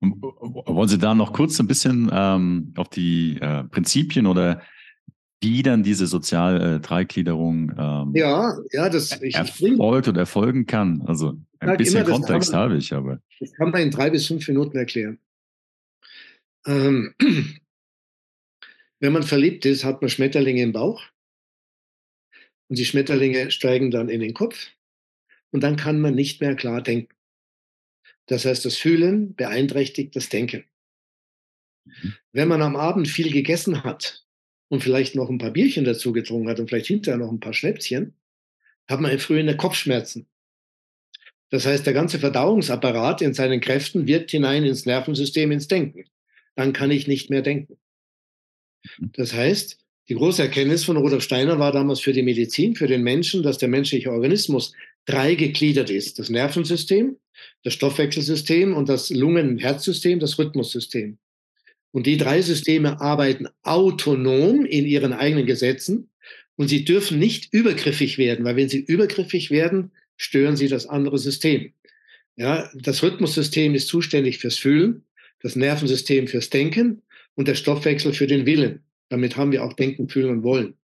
Wollen Sie da noch kurz ein bisschen ähm, auf die äh, Prinzipien oder wie dann diese Sozial-Dreigliederung äh, ähm, ja, ja, das, ich, erfolgt oder erfolgen kann? Also ein bisschen immer, Kontext man, habe ich, aber. Das kann man in drei bis fünf Minuten erklären. Ähm, wenn man verliebt ist, hat man Schmetterlinge im Bauch. Und die Schmetterlinge steigen dann in den Kopf und dann kann man nicht mehr klar denken. Das heißt, das Fühlen beeinträchtigt das Denken. Mhm. Wenn man am Abend viel gegessen hat und vielleicht noch ein paar Bierchen dazu getrunken hat und vielleicht hinterher noch ein paar Schnäpschen, hat man früher in der Kopfschmerzen. Das heißt, der ganze Verdauungsapparat in seinen Kräften wirkt hinein ins Nervensystem, ins Denken. Dann kann ich nicht mehr denken. Das heißt, die große Erkenntnis von Rudolf Steiner war damals für die Medizin, für den Menschen, dass der menschliche Organismus drei gegliedert ist. Das Nervensystem, das Stoffwechselsystem und das Lungen-Herzsystem, das Rhythmussystem. Und die drei Systeme arbeiten autonom in ihren eigenen Gesetzen und sie dürfen nicht übergriffig werden, weil wenn sie übergriffig werden, stören sie das andere System. Ja, das Rhythmussystem ist zuständig fürs Fühlen, das Nervensystem fürs Denken und der Stoffwechsel für den Willen. Damit haben wir auch Denken, Fühlen und Wollen.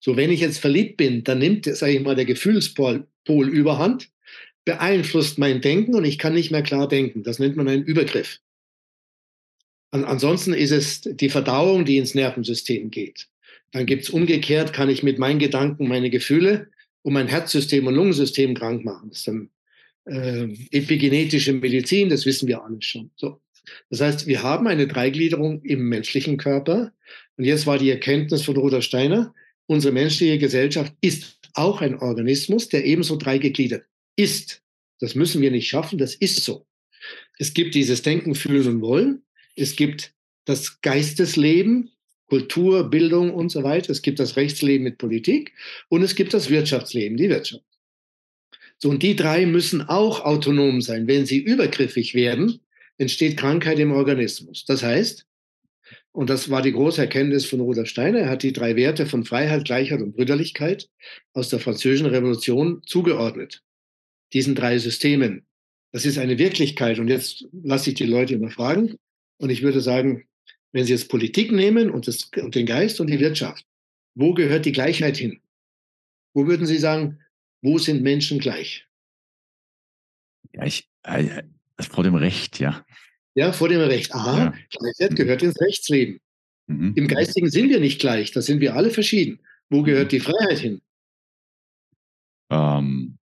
So, wenn ich jetzt verliebt bin, dann nimmt, sage ich mal, der Gefühlspol Pol überhand, beeinflusst mein Denken und ich kann nicht mehr klar denken. Das nennt man einen Übergriff. An, ansonsten ist es die Verdauung, die ins Nervensystem geht. Dann gibt es umgekehrt, kann ich mit meinen Gedanken meine Gefühle und mein Herzsystem und Lungensystem krank machen. Das ist dann äh, epigenetische Medizin, das wissen wir alles schon. So. Das heißt, wir haben eine Dreigliederung im menschlichen Körper. Und jetzt war die Erkenntnis von Rudolf Steiner, unsere menschliche Gesellschaft ist auch ein Organismus, der ebenso dreigegliedert ist. Das müssen wir nicht schaffen, das ist so. Es gibt dieses Denken, Fühlen und Wollen. Es gibt das Geistesleben, Kultur, Bildung und so weiter. Es gibt das Rechtsleben mit Politik und es gibt das Wirtschaftsleben, die Wirtschaft. So, und die drei müssen auch autonom sein. Wenn sie übergriffig werden, entsteht Krankheit im Organismus. Das heißt, und das war die große Erkenntnis von Rudolf Steiner, er hat die drei Werte von Freiheit, Gleichheit und Brüderlichkeit aus der Französischen Revolution zugeordnet. Diesen drei Systemen. Das ist eine Wirklichkeit. Und jetzt lasse ich die Leute immer fragen. Und ich würde sagen, wenn Sie jetzt Politik nehmen und, das, und den Geist und die Wirtschaft, wo gehört die Gleichheit hin? Wo würden Sie sagen, wo sind Menschen gleich? Ja, ich, äh, vor dem Recht, ja. Ja, vor dem Recht. Aha, ja. Gleichheit gehört ins Rechtsleben. Mhm. Im Geistigen sind wir nicht gleich, da sind wir alle verschieden. Wo mhm. gehört die Freiheit hin? Ähm,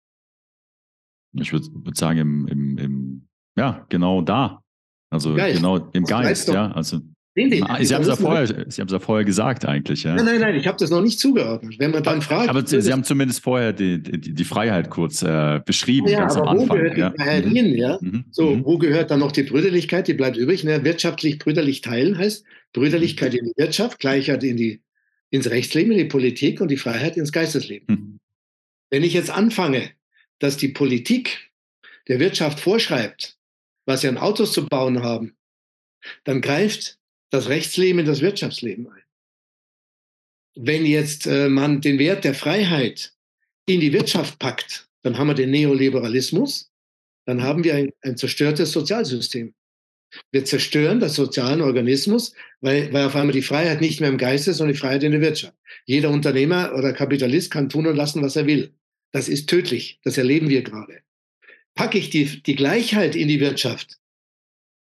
ich würde würd sagen, im, im, im, ja, genau da. Also Geist. genau im Geist, ja. Also Nee, nee, Sie haben es ja, vorher, Sie haben es ja vorher gesagt eigentlich. Ja? Nein, nein, nein, ich habe das noch nicht zugeordnet. Wenn man dann fragt. Aber Sie, Sie haben zumindest vorher die, die, die Freiheit kurz äh, beschrieben, ja, aber Anfang. Wo gehört ja. die Freiheit mhm. hin? Ja? Mhm. So, mhm. wo gehört dann noch die Brüderlichkeit? Die bleibt übrig. Ne? Wirtschaftlich brüderlich teilen heißt Brüderlichkeit mhm. in die Wirtschaft, Gleichheit in die, ins Rechtsleben, in die Politik und die Freiheit ins Geistesleben. Mhm. Wenn ich jetzt anfange, dass die Politik der Wirtschaft vorschreibt, was sie an Autos zu bauen haben, dann greift das Rechtsleben in das Wirtschaftsleben ein. Wenn jetzt äh, man den Wert der Freiheit in die Wirtschaft packt, dann haben wir den Neoliberalismus, dann haben wir ein, ein zerstörtes Sozialsystem. Wir zerstören das sozialen Organismus, weil, weil auf einmal die Freiheit nicht mehr im Geist ist, sondern die Freiheit in der Wirtschaft. Jeder Unternehmer oder Kapitalist kann tun und lassen, was er will. Das ist tödlich. Das erleben wir gerade. Packe ich die, die Gleichheit in die Wirtschaft,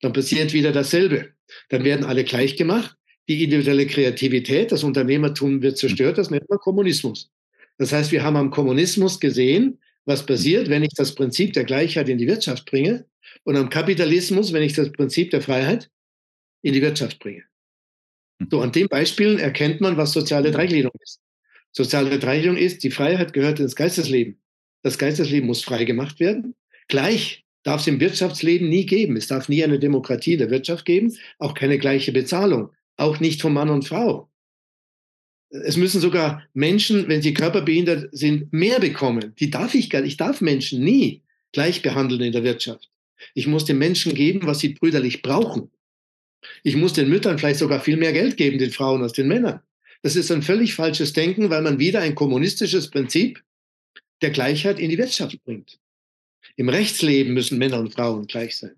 dann passiert wieder dasselbe. Dann werden alle gleich gemacht. Die individuelle Kreativität, das Unternehmertum wird zerstört. Das nennt man Kommunismus. Das heißt, wir haben am Kommunismus gesehen, was passiert, wenn ich das Prinzip der Gleichheit in die Wirtschaft bringe und am Kapitalismus, wenn ich das Prinzip der Freiheit in die Wirtschaft bringe. So, an den Beispielen erkennt man, was soziale Dreigliederung ist. Soziale Dreigliederung ist, die Freiheit gehört ins Geistesleben. Das Geistesleben muss frei gemacht werden. Gleich darf es im Wirtschaftsleben nie geben. Es darf nie eine Demokratie der Wirtschaft geben, auch keine gleiche Bezahlung, auch nicht von Mann und Frau. Es müssen sogar Menschen, wenn sie körperbehindert sind, mehr bekommen. Die darf ich gar nicht. Ich darf Menschen nie gleich behandeln in der Wirtschaft. Ich muss den Menschen geben, was sie brüderlich brauchen. Ich muss den Müttern vielleicht sogar viel mehr Geld geben, den Frauen als den Männern. Das ist ein völlig falsches Denken, weil man wieder ein kommunistisches Prinzip der Gleichheit in die Wirtschaft bringt. Im Rechtsleben müssen Männer und Frauen gleich sein.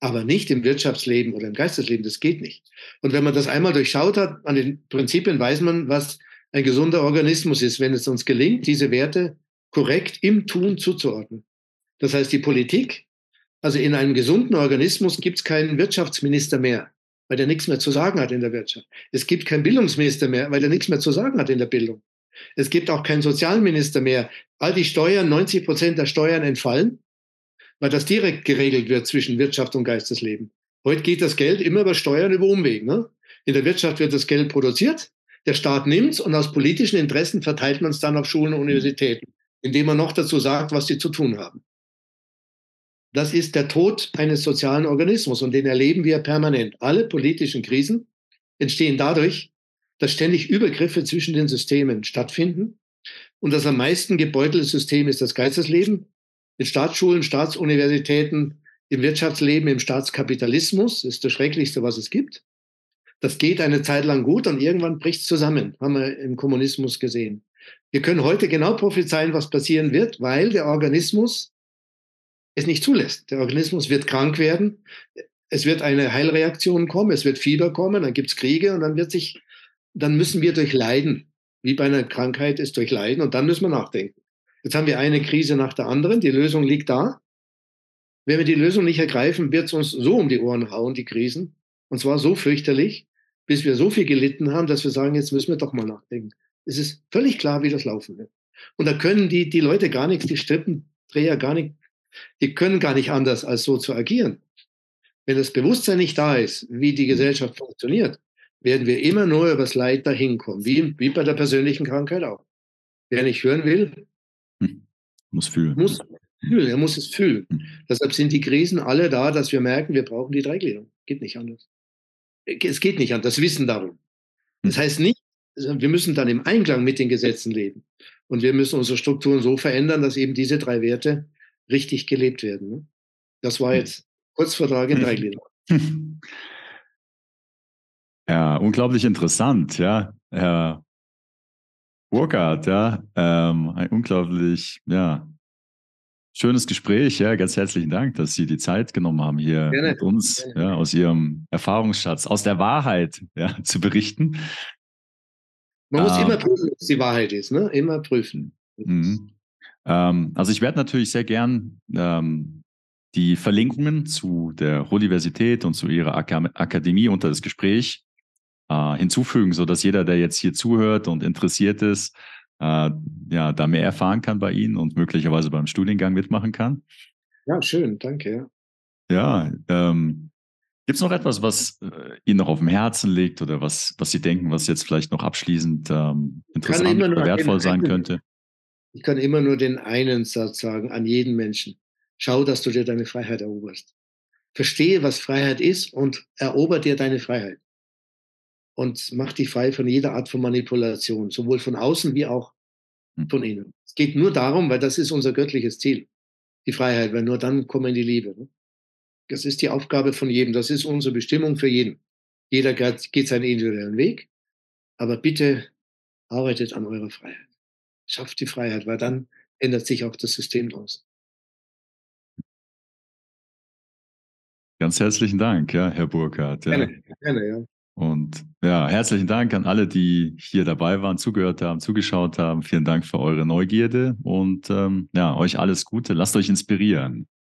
Aber nicht im Wirtschaftsleben oder im Geistesleben, das geht nicht. Und wenn man das einmal durchschaut hat, an den Prinzipien weiß man, was ein gesunder Organismus ist, wenn es uns gelingt, diese Werte korrekt im Tun zuzuordnen. Das heißt, die Politik, also in einem gesunden Organismus gibt es keinen Wirtschaftsminister mehr, weil der nichts mehr zu sagen hat in der Wirtschaft. Es gibt keinen Bildungsminister mehr, weil der nichts mehr zu sagen hat in der Bildung. Es gibt auch keinen Sozialminister mehr. All die Steuern, 90 Prozent der Steuern entfallen, weil das direkt geregelt wird zwischen Wirtschaft und Geistesleben. Heute geht das Geld immer über Steuern, über Umwegen. Ne? In der Wirtschaft wird das Geld produziert, Der Staat nimmt's und aus politischen Interessen verteilt man es dann auf Schulen und Universitäten, indem man noch dazu sagt, was sie zu tun haben. Das ist der Tod eines sozialen Organismus und den erleben wir permanent. Alle politischen Krisen entstehen dadurch, dass ständig Übergriffe zwischen den Systemen stattfinden. Und das am meisten gebeutelte System ist das Geistesleben. In Staatsschulen, Staatsuniversitäten, im Wirtschaftsleben, im Staatskapitalismus ist das Schrecklichste, was es gibt. Das geht eine Zeit lang gut und irgendwann bricht es zusammen, haben wir im Kommunismus gesehen. Wir können heute genau prophezeien, was passieren wird, weil der Organismus es nicht zulässt. Der Organismus wird krank werden, es wird eine Heilreaktion kommen, es wird Fieber kommen, dann gibt es Kriege und dann wird sich, dann müssen wir durchleiden. Wie bei einer Krankheit ist durchleiden und dann müssen wir nachdenken. Jetzt haben wir eine Krise nach der anderen, die Lösung liegt da. Wenn wir die Lösung nicht ergreifen, wird es uns so um die Ohren hauen, die Krisen. Und zwar so fürchterlich, bis wir so viel gelitten haben, dass wir sagen, jetzt müssen wir doch mal nachdenken. Es ist völlig klar, wie das laufen wird. Und da können die, die Leute gar nichts, die Strippendreher gar nicht, die können gar nicht anders, als so zu agieren. Wenn das Bewusstsein nicht da ist, wie die Gesellschaft funktioniert, werden wir immer nur übers Leid dahin kommen, wie, wie bei der persönlichen Krankheit auch. Wer nicht hören will, hm. muss fühlen. Muss fühlen, er muss es fühlen. Hm. Deshalb sind die Krisen alle da, dass wir merken, wir brauchen die Dreigliederung. Geht nicht anders. Es geht nicht anders, das Wissen darum. Das hm. heißt nicht, wir müssen dann im Einklang mit den Gesetzen leben. Und wir müssen unsere Strukturen so verändern, dass eben diese drei Werte richtig gelebt werden. Ne? Das war hm. jetzt Kurzvertrag in drei Gliedern. Ja, unglaublich interessant, ja. Herr Burkhardt, ja, ähm, ein unglaublich, ja, schönes Gespräch, ja, ganz herzlichen Dank, dass Sie die Zeit genommen haben, hier Gerne. mit uns, Gerne. ja, aus Ihrem Erfahrungsschatz, aus der Wahrheit, ja, zu berichten. Man muss ähm, immer prüfen, was die Wahrheit ist, ne? Immer prüfen. Mhm. Ähm, also ich werde natürlich sehr gern ähm, die Verlinkungen zu der Universität und zu Ihrer Ak Akademie unter das Gespräch äh, hinzufügen, sodass jeder, der jetzt hier zuhört und interessiert ist, äh, ja, da mehr erfahren kann bei Ihnen und möglicherweise beim Studiengang mitmachen kann. Ja, schön, danke. Ja, ähm, Gibt es noch etwas, was äh, Ihnen noch auf dem Herzen liegt oder was, was Sie denken, was jetzt vielleicht noch abschließend ähm, interessant oder wertvoll sein einen, könnte? Ich kann immer nur den einen Satz sagen an jeden Menschen. Schau, dass du dir deine Freiheit eroberst. Verstehe, was Freiheit ist und erober dir deine Freiheit. Und mach dich frei von jeder Art von Manipulation, sowohl von außen wie auch hm. von innen. Es geht nur darum, weil das ist unser göttliches Ziel, die Freiheit, weil nur dann kommen die Liebe. Ne? Das ist die Aufgabe von jedem. Das ist unsere Bestimmung für jeden. Jeder geht seinen individuellen Weg. Aber bitte arbeitet an eurer Freiheit. Schafft die Freiheit, weil dann ändert sich auch das System draußen. Ganz herzlichen Dank, ja, Herr Burkhardt. Ja. Gerne, gerne, ja. Und ja, herzlichen Dank an alle, die hier dabei waren, zugehört haben, zugeschaut haben. Vielen Dank für eure Neugierde und ähm, ja, euch alles Gute. Lasst euch inspirieren.